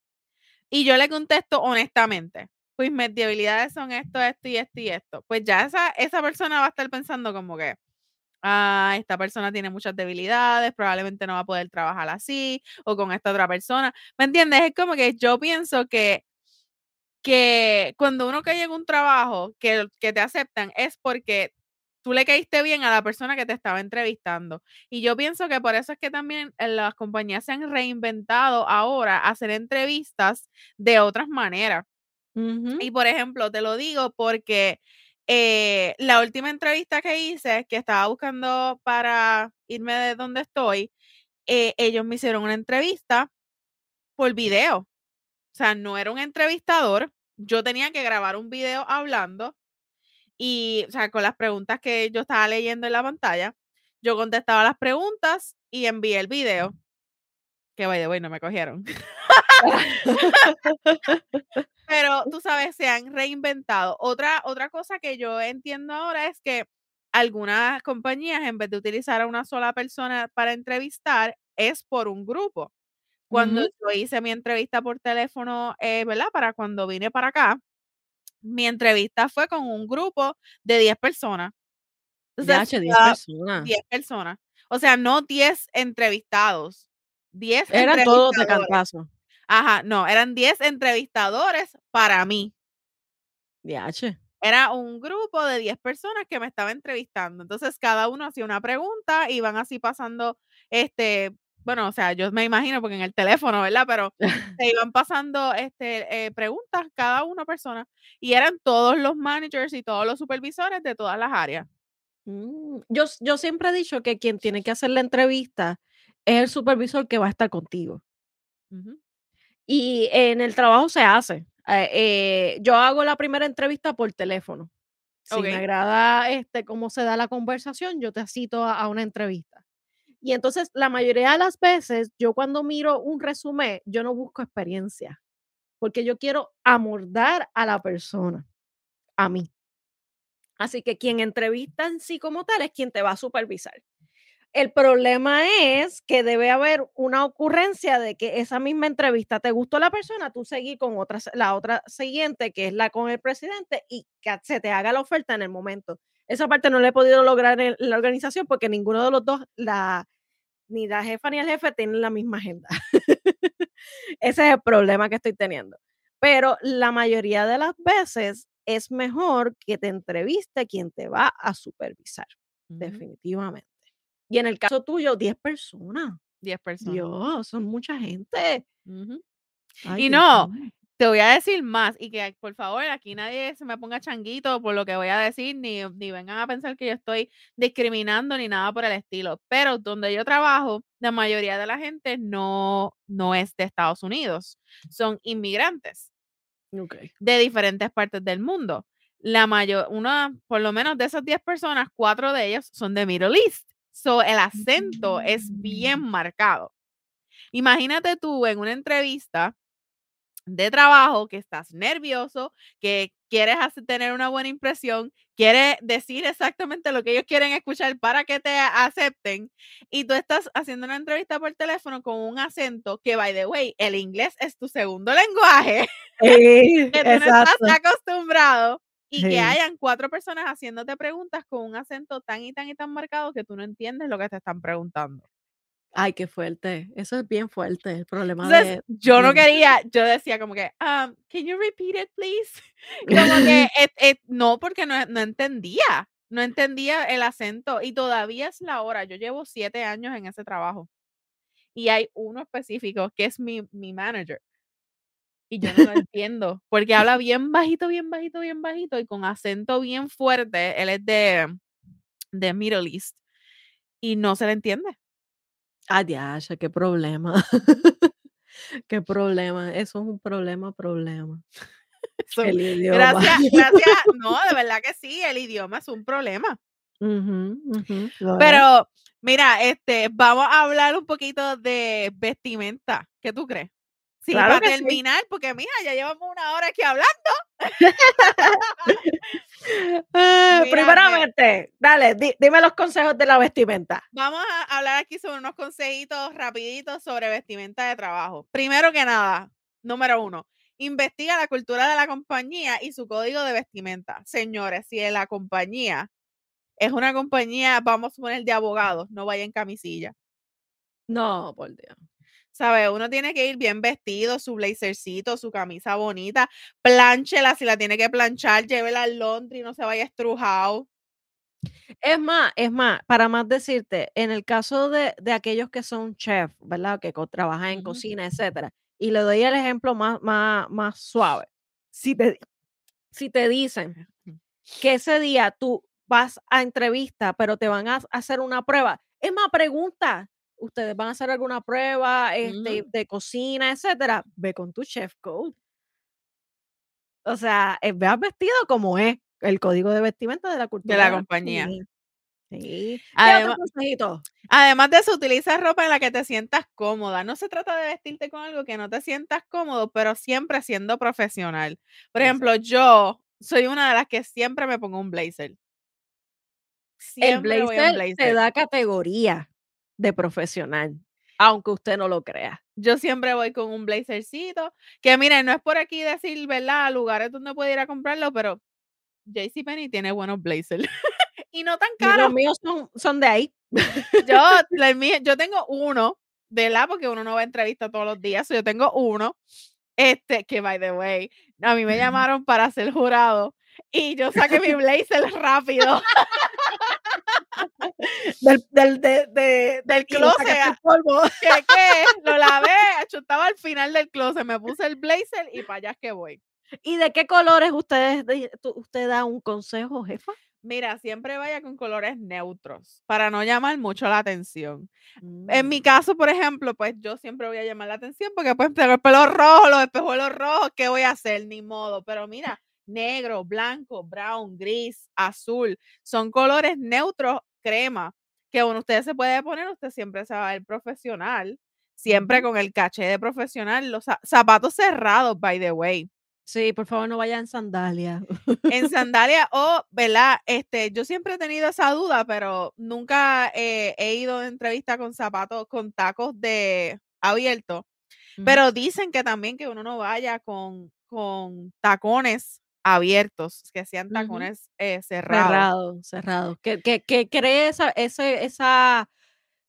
Y yo le contesto honestamente, pues mis debilidades son esto, esto y esto y esto. Pues ya esa, esa persona va a estar pensando como que, ah, esta persona tiene muchas debilidades, probablemente no va a poder trabajar así o con esta otra persona. ¿Me entiendes? Es como que yo pienso que, que cuando uno cae en un trabajo que, que te aceptan es porque tú le caíste bien a la persona que te estaba entrevistando. Y yo pienso que por eso es que también eh, las compañías se han reinventado ahora a hacer entrevistas de otras maneras. Y por ejemplo, te lo digo porque eh, la última entrevista que hice, que estaba buscando para irme de donde estoy, eh, ellos me hicieron una entrevista por video. O sea, no era un entrevistador. Yo tenía que grabar un video hablando y, o sea, con las preguntas que yo estaba leyendo en la pantalla, yo contestaba las preguntas y envié el video. Que by the way, no me cogieron. Pero tú sabes, se han reinventado. Otra, otra cosa que yo entiendo ahora es que algunas compañías, en vez de utilizar a una sola persona para entrevistar, es por un grupo. Cuando yo hice mi entrevista por teléfono, eh, ¿verdad? Para cuando vine para acá, mi entrevista fue con un grupo de 10 personas. Entonces, Ya, che, 10 cada- personas. 10 personas. O sea, no 10 entrevistados, 10 Eran todos de cantazo. Ajá, no, eran 10 entrevistadores para mí. Ya, che. Era un grupo de 10 personas que me estaba entrevistando. Entonces, cada uno hacía una pregunta, iban así pasando, este, bueno, o sea, yo me imagino porque en el teléfono, ¿verdad? Pero se iban pasando este, eh, preguntas cada una persona y eran todos los managers y todos los supervisores de todas las áreas. Mm, Yo, yo siempre he dicho que quien tiene que hacer la entrevista es el supervisor que va a estar contigo. Y en el trabajo se hace. Eh, eh, yo hago la primera entrevista por teléfono. Si me agrada este, cómo se da la conversación, yo te cito a, a una entrevista. Y entonces, la mayoría de las veces, yo cuando miro un resumen, yo no busco experiencia, porque yo quiero amordar a la persona, a mí. Así que quien entrevista en sí como tal es quien te va a supervisar. El problema es que debe haber una ocurrencia de que esa misma entrevista te gustó la persona, tú seguir con otra, la otra siguiente, que es la con el presidente, y que se te haga la oferta en el momento. Esa parte no la he podido lograr en la organización porque ninguno de los dos, la, ni la jefa ni el jefe, tienen la misma agenda. Ese es el problema que estoy teniendo. Pero la mayoría de las veces es mejor que te entreviste quien te va a supervisar, definitivamente. Y en el caso tuyo, 10 personas. 10 personas. Dios, son mucha gente. Ujú. Ay, Y no. Te voy a decir más y que por favor aquí nadie se me ponga changuito por lo que voy a decir, ni, ni vengan a pensar que yo estoy discriminando ni nada por el estilo. Pero donde yo trabajo, la mayoría de la gente no, no es de Estados Unidos, son inmigrantes de diferentes partes del mundo. La mayor, una, por lo menos de esas 10 personas, cuatro de ellos son de Middle East. So, el acento es bien Mm. marcado. Imagínate tú en una entrevista de trabajo que estás nervioso, que quieres hacer- tener una buena impresión, quieres decir exactamente lo que ellos quieren escuchar para que te acepten y tú estás haciendo una entrevista por teléfono con un acento que, by the way, el inglés es tu segundo lenguaje, Sí, que tú no estás acostumbrado y que hayan cuatro personas haciéndote preguntas con un acento tan y tan y tan marcado que tú no entiendes lo que te están preguntando. Ay, qué fuerte. Eso es bien fuerte. El problema Entonces, de. yo no quería, yo decía como que, um, can you repeat it, please? Como que, et- et- no, porque no, no entendía, no entendía el acento y todavía es la hora. Yo llevo siete años en ese trabajo y hay uno específico que es mi, mi manager y yo no lo entiendo porque habla bien bajito, bien bajito, bien bajito y con acento bien fuerte. Él es de, de Middle East y no se le entiende. Diache, qué problema. Qué problema. Eso es un problema, problema. So, El idioma. gracias, gracias. No, de verdad que sí, el idioma es un problema. Pero, mira, este, vamos a hablar un poquito de vestimenta. ¿Qué tú crees? Sí, Claro para sí. terminar, porque mija, ya llevamos una hora aquí hablando. Ah, primeramente, dale, di- dime los consejos de la vestimenta. Vamos a hablar aquí sobre unos consejitos rapiditos sobre vestimenta de trabajo. Primero que nada, número uno, investiga la cultura de la compañía y su código de vestimenta. Señores, si en la compañía es una compañía, vamos a poner de abogados, no vaya en camisilla. No, por Dios. ¿Sabes? Uno tiene que ir bien vestido, su blazercito, su camisa bonita, plánchela si la tiene que planchar, llévela al laundry, no se vaya estrujado. Es más, es más, para más decirte, en el caso de, de aquellos que son chefs, ¿verdad? Que trabajan en cocina, etcétera. Y le doy el ejemplo más, más, más suave. Si te, si te dicen que ese día tú vas a entrevista, pero te van a hacer una prueba, es más, pregunta, ¿ustedes van a hacer alguna prueba este, Ujú. de cocina, etcétera? Ve con tu chef code. O sea, eh, veas vestido como es el código de vestimenta de la cultura la compañía. Sí. ¿Qué Además, además de eso, utiliza ropa en la que te sientas cómoda. No se trata de vestirte con algo que no te sientas cómodo, pero siempre siendo profesional. Por ejemplo, yo soy una de las que siempre me pongo un blazer. El Siempre voy a un blazer te da categoría de profesional, aunque usted no lo crea. Yo siempre voy con un blazercito. Que miren, no es por aquí decir, ¿verdad? Lugares donde puedo ir a comprarlo, pero JCPenney tiene buenos blazers. y no tan Y los caros. míos son, son de ahí. Yo, la mía- yo tengo uno, ¿verdad? Porque uno no va a entrevista todos los días. so yo tengo uno. Este, que by the way, a mí me llamaron para ser jurado. Y yo saqué mi blazer rápido Del, del, de, de- del closet. el polvo. que qué? Lo lavé, estaba al final del closet, me puse el blazer y para allá es que voy. ¿Y de qué colores ustedes, usted da un consejo, jefa? Mira, siempre vaya con colores neutros para no llamar mucho la atención. En mi Mm. caso, por ejemplo, pues yo siempre voy a llamar la atención porque pues tengo el pelo rojo, los espejuelos rojos, ¿qué voy a hacer? Ni modo. Pero mira, negro, blanco, brown, gris, azul, son colores neutros, crema, que uno usted se puede poner, usted siempre se va a ver profesional, siempre con el caché de profesional, los za- zapatos cerrados, by the way. Sí, por favor, no vaya en sandalia. En sandalia o, ¿verdad? Este, yo siempre he tenido esa duda, pero nunca eh, he ido a entrevista con zapatos, con tacos de abierto. Pero dicen que también que uno no vaya con, con tacones abiertos, que sean Ujú. tacones eh, cerrados. Cerrado, cerrado. Que, que, que cree esa, ese, esa,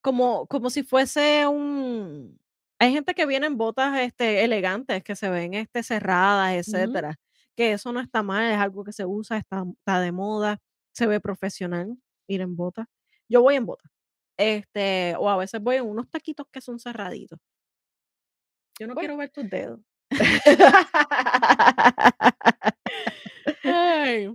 como, como si fuese un. Hay gente que viene en botas este, elegantes, que se ven este, cerradas, etcétera. Que eso no está mal, es algo que se usa, está, está de moda, se ve profesional ir en botas. Yo voy en botas. Este, o a veces voy en unos taquitos que son cerraditos. Yo no Bueno. quiero ver tus dedos. Ay.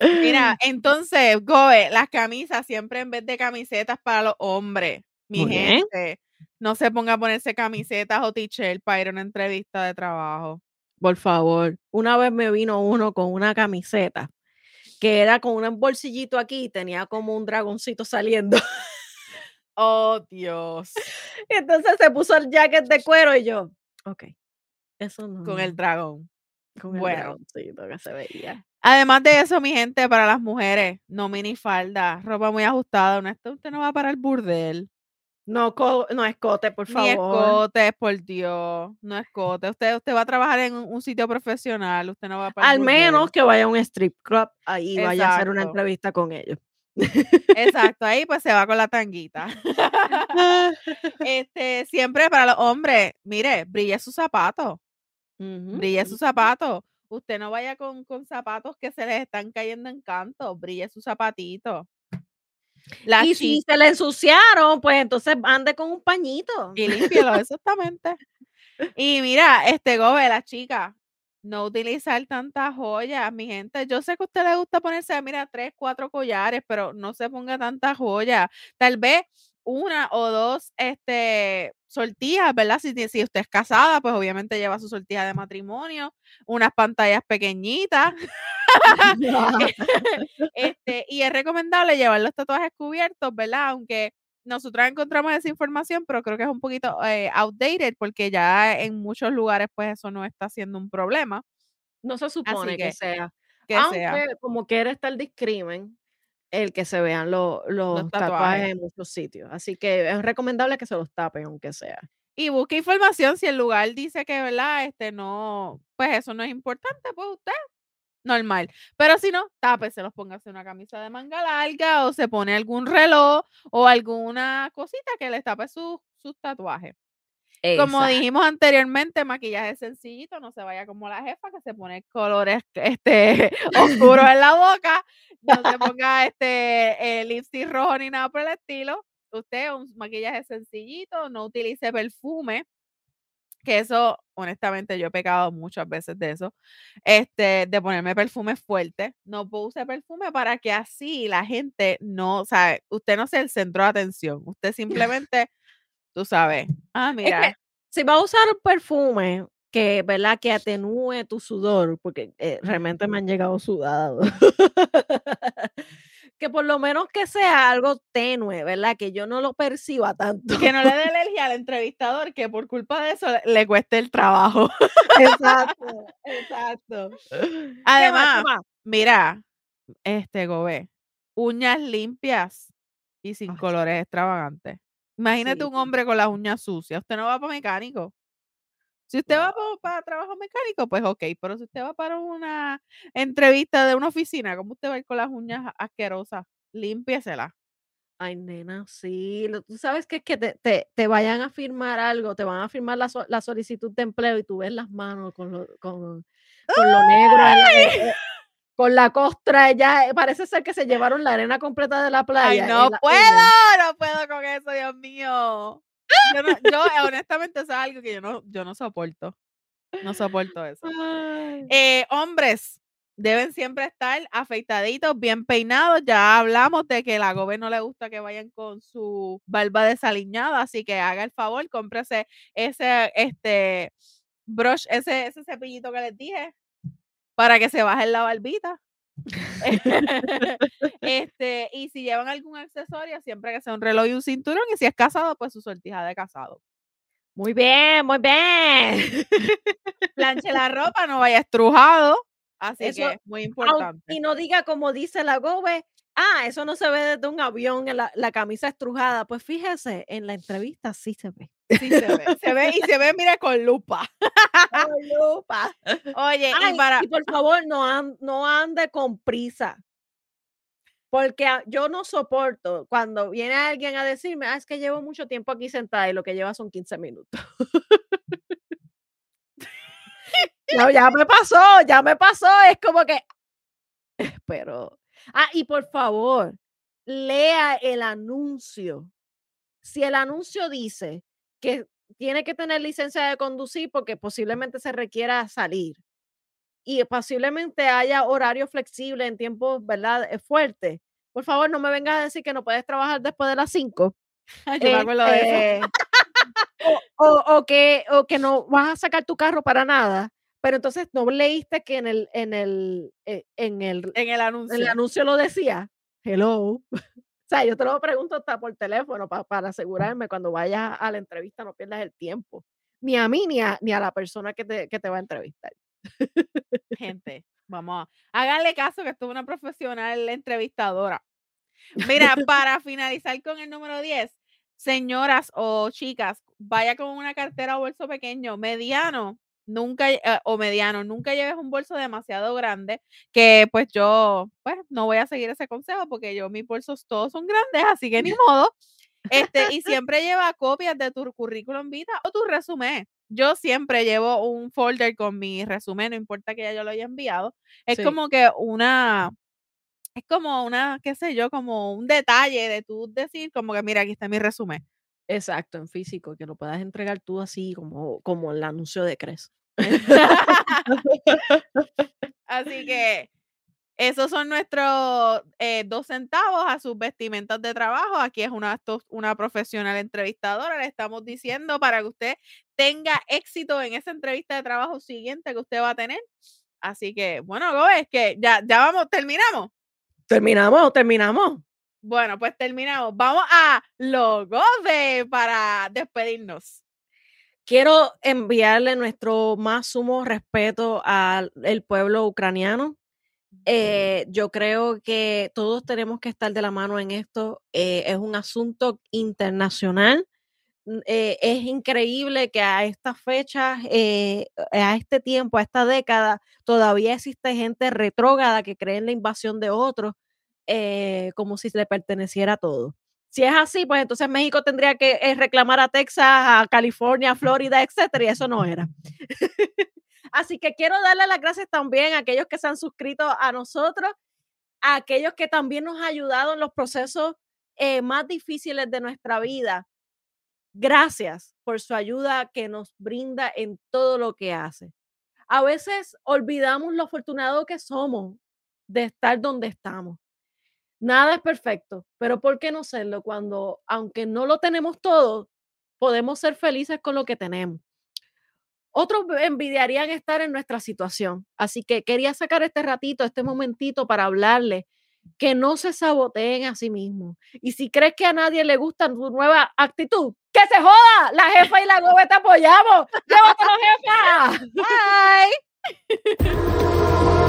Mira, entonces, Gobe, las camisas siempre en vez de camisetas para los hombres, mi Muy bien. gente, no se ponga a ponerse camisetas o t-shirt para ir a una entrevista de trabajo. Por favor. Una vez me vino uno con una camiseta que era con un bolsillito aquí y tenía como un dragoncito saliendo. Oh, Dios. Y entonces se puso el jacket de cuero y yo, ok, eso no. Con el dragón. con el bueno. dragoncito que se veía. Además de eso, mi gente, para las mujeres, no minifalda, ropa muy ajustada. Honesto, usted no va para el burdel. No, co- no escote, por Ni favor. escote, por Dios. No escote. Usted, usted va a trabajar en un, un sitio profesional. Usted no va para Al menos que vaya a un strip club ahí vaya a hacer una entrevista con ellos. Exacto, ahí pues se va con la tanguita. este, siempre para los hombres, mire, brille sus zapatos, Brille sus zapatos. Usted no vaya con, con zapatos que se les están cayendo en canto, brille sus zapatitos. Las Y si se le ensuciaron, pues entonces ande con un pañito. y límpielo, exactamente. Y mira, este Gobe, la chica, no utilizar tantas joyas, mi gente. Yo sé que a usted le gusta ponerse, mira, tres, cuatro collares, pero no se ponga tantas joyas. Tal vez una o dos este, sortijas, ¿verdad? Si, si usted es casada, pues obviamente lleva su sortija de matrimonio, unas pantallas pequeñitas. este, y es recomendable llevar los tatuajes cubiertos, ¿verdad? Aunque nosotros encontramos esa información, pero creo que es un poquito eh, outdated porque ya en muchos lugares pues eso no está siendo un problema. No se supone que, que- sea. Que Aunque sea. como quiera está el discrimen, el que se vean lo- los, tatuajes. tatuajes. en muchos sitios. Así que es recomendable que se los tapen, aunque sea. Y busque información si el lugar dice que, ¿verdad? Este no, pues eso no es importante, pues usted, normal. Pero si no, tápeselos, póngase una camisa de manga larga o se pone algún reloj o alguna cosita que le tape sus, sus tatuajes. Como Exacto. dijimos anteriormente, maquillaje sencillito, no se vaya como la jefa que se pone colores este, oscuros en la boca, no se ponga este eh, lipstick rojo ni nada por el estilo. Usted un maquillaje sencillito, no utilice perfume, que eso, honestamente, yo he pecado muchas veces de eso, este, de ponerme perfume fuerte. No use perfume para que así la gente no, o sea, usted no sea el centro de atención. Usted simplemente, tú sabes, ah, Es mira. que si va a usar un perfume que, ¿verdad? Que atenúe tu sudor, porque eh, realmente me han llegado sudados. que por lo menos que sea algo tenue, ¿verdad? Que yo no lo perciba tanto. que no le dé alergia al entrevistador que por culpa de eso le, le cueste el trabajo. exacto, exacto. Además, mira, este Gobe, uñas limpias y sin Ay, colores extravagantes. Imagínate sí, un hombre con las uñas sucias. Usted no va para mecánico. Si usted va para trabajo mecánico, pues ok, pero si usted va para una entrevista de una oficina, ¿cómo usted va a ir con las uñas asquerosas? Límpiesela. Ay, nena, sí. lo- Tú sabes que es que te, te, te vayan a firmar algo, te van a firmar la, so- la solicitud de empleo y tú ves las manos con lo, con, con lo negro, en la- con la costra, ya eh, parece ser que se llevaron la arena completa de la Ay, playa. en no la puedo, no puedo con eso, Dios mío. Yo, no- yo, honestamente, eso es algo que yo no, yo no soporto. No soporto eso. Ay. Eh, hombres deben siempre estar afeitaditos, bien peinados. Ya hablamos de que la gobe no le gusta que vayan con su barba desaliñada, así que haga el favor, cómprese ese este brush, ese, ese cepillito que les dije, para que se baje la barbita. este, y si llevan algún accesorio, siempre que sea un reloj y un cinturón, y si es casado, pues su sortija de casado. Muy bien, muy bien. Planche la ropa, no vaya estrujado. Así Eso, que muy Aun- importante. y no diga como dice la Gobe, ah, eso no se ve desde un avión, la, la camisa estrujada. Pues fíjese, en la entrevista sí se ve. Sí se ve, se ve y se ve, mira, con lupa. Con lupa. Oye, Ay, y para, y por favor, no, an- no ande con prisa. Porque a- yo no soporto cuando viene alguien a decirme, ah, es que llevo mucho tiempo aquí sentada y lo que lleva son 15 minutos. No, ya me pasó, ya me pasó. Es como que, pero, ah, y por favor, lea el anuncio. Si el anuncio dice que tiene que tener licencia de conducir porque posiblemente se requiera salir y posiblemente haya horario flexible en tiempos, ¿verdad? eh, fuertes. Por favor, no me vengas a decir que no puedes trabajar después de las 5. Yo me acuerdo de eso. Este, o, o- o que, o que no vas a sacar tu carro para nada, pero entonces no leíste que en el, en el, eh, en el, En el anuncio. en el anuncio lo decía. Hello. Sea, yo te lo pregunto hasta por teléfono pa- para asegurarme cuando vayas a la entrevista no pierdas el tiempo. Ni a mí ni a, ni a la persona que te, que te va a entrevistar. Gente, vamos a háganle caso que esto es una profesional entrevistadora. Mira, para finalizar con el número 10, señoras o chicas, vaya con una cartera o bolso pequeño, mediano, nunca, eh, o mediano, nunca lleves un bolso demasiado grande, que pues yo, pues no voy a seguir ese consejo porque yo mis bolsos todos son grandes, así que ni modo. Este, y siempre lleva copias de tu currículum vitae o tu resumen. Yo siempre llevo un folder con mi resumen, no importa que ya yo lo haya enviado. Es Sí. como que una, es como una, qué sé yo, como un detalle de tú decir, como que mira, aquí está mi resumen. Exacto, en físico, que lo puedas entregar tú así como, como el anuncio de Cres. Así que esos son nuestros eh, dos centavos a sus vestimentas de trabajo. Aquí es una, una profesional entrevistadora. Le estamos diciendo para que usted tenga éxito en esa entrevista de trabajo siguiente que usted va a tener. Así que, bueno, es que ya, ya vamos, terminamos. Terminamos, terminamos. Bueno, pues terminamos. Vamos a los de para despedirnos. Quiero enviarle nuestro más sumo respeto al pueblo ucraniano. Eh, yo creo que todos tenemos que estar de la mano en esto. Eh, es un asunto internacional. Eh, es increíble que a estas fechas, a este tiempo, a esta década, todavía existe gente retrógrada que cree en la invasión de otros eh, como si le perteneciera todo. Si es así, pues entonces México tendría que eh, reclamar a Texas, a California, a Florida, etcétera, y eso no era. Así que quiero darle las gracias también a aquellos que se han suscrito a nosotros, a aquellos que también nos han ayudado en los procesos eh, más difíciles de nuestra vida. Gracias por su ayuda que nos brinda en todo lo que hace. A veces olvidamos lo afortunado que somos de estar donde estamos. Nada es perfecto, pero ¿por qué no serlo cuando, aunque no lo tenemos todo, podemos ser felices con lo que tenemos? Otros envidiarían estar en nuestra situación. Así que quería sacar este ratito, este momentito para hablarle que no se saboteen a sí mismos. Y si crees que a nadie le gusta tu nueva actitud, ¡que se joda! La jefa y la gobe te apoyamos. ¡Llévatelo, jefa! Bye.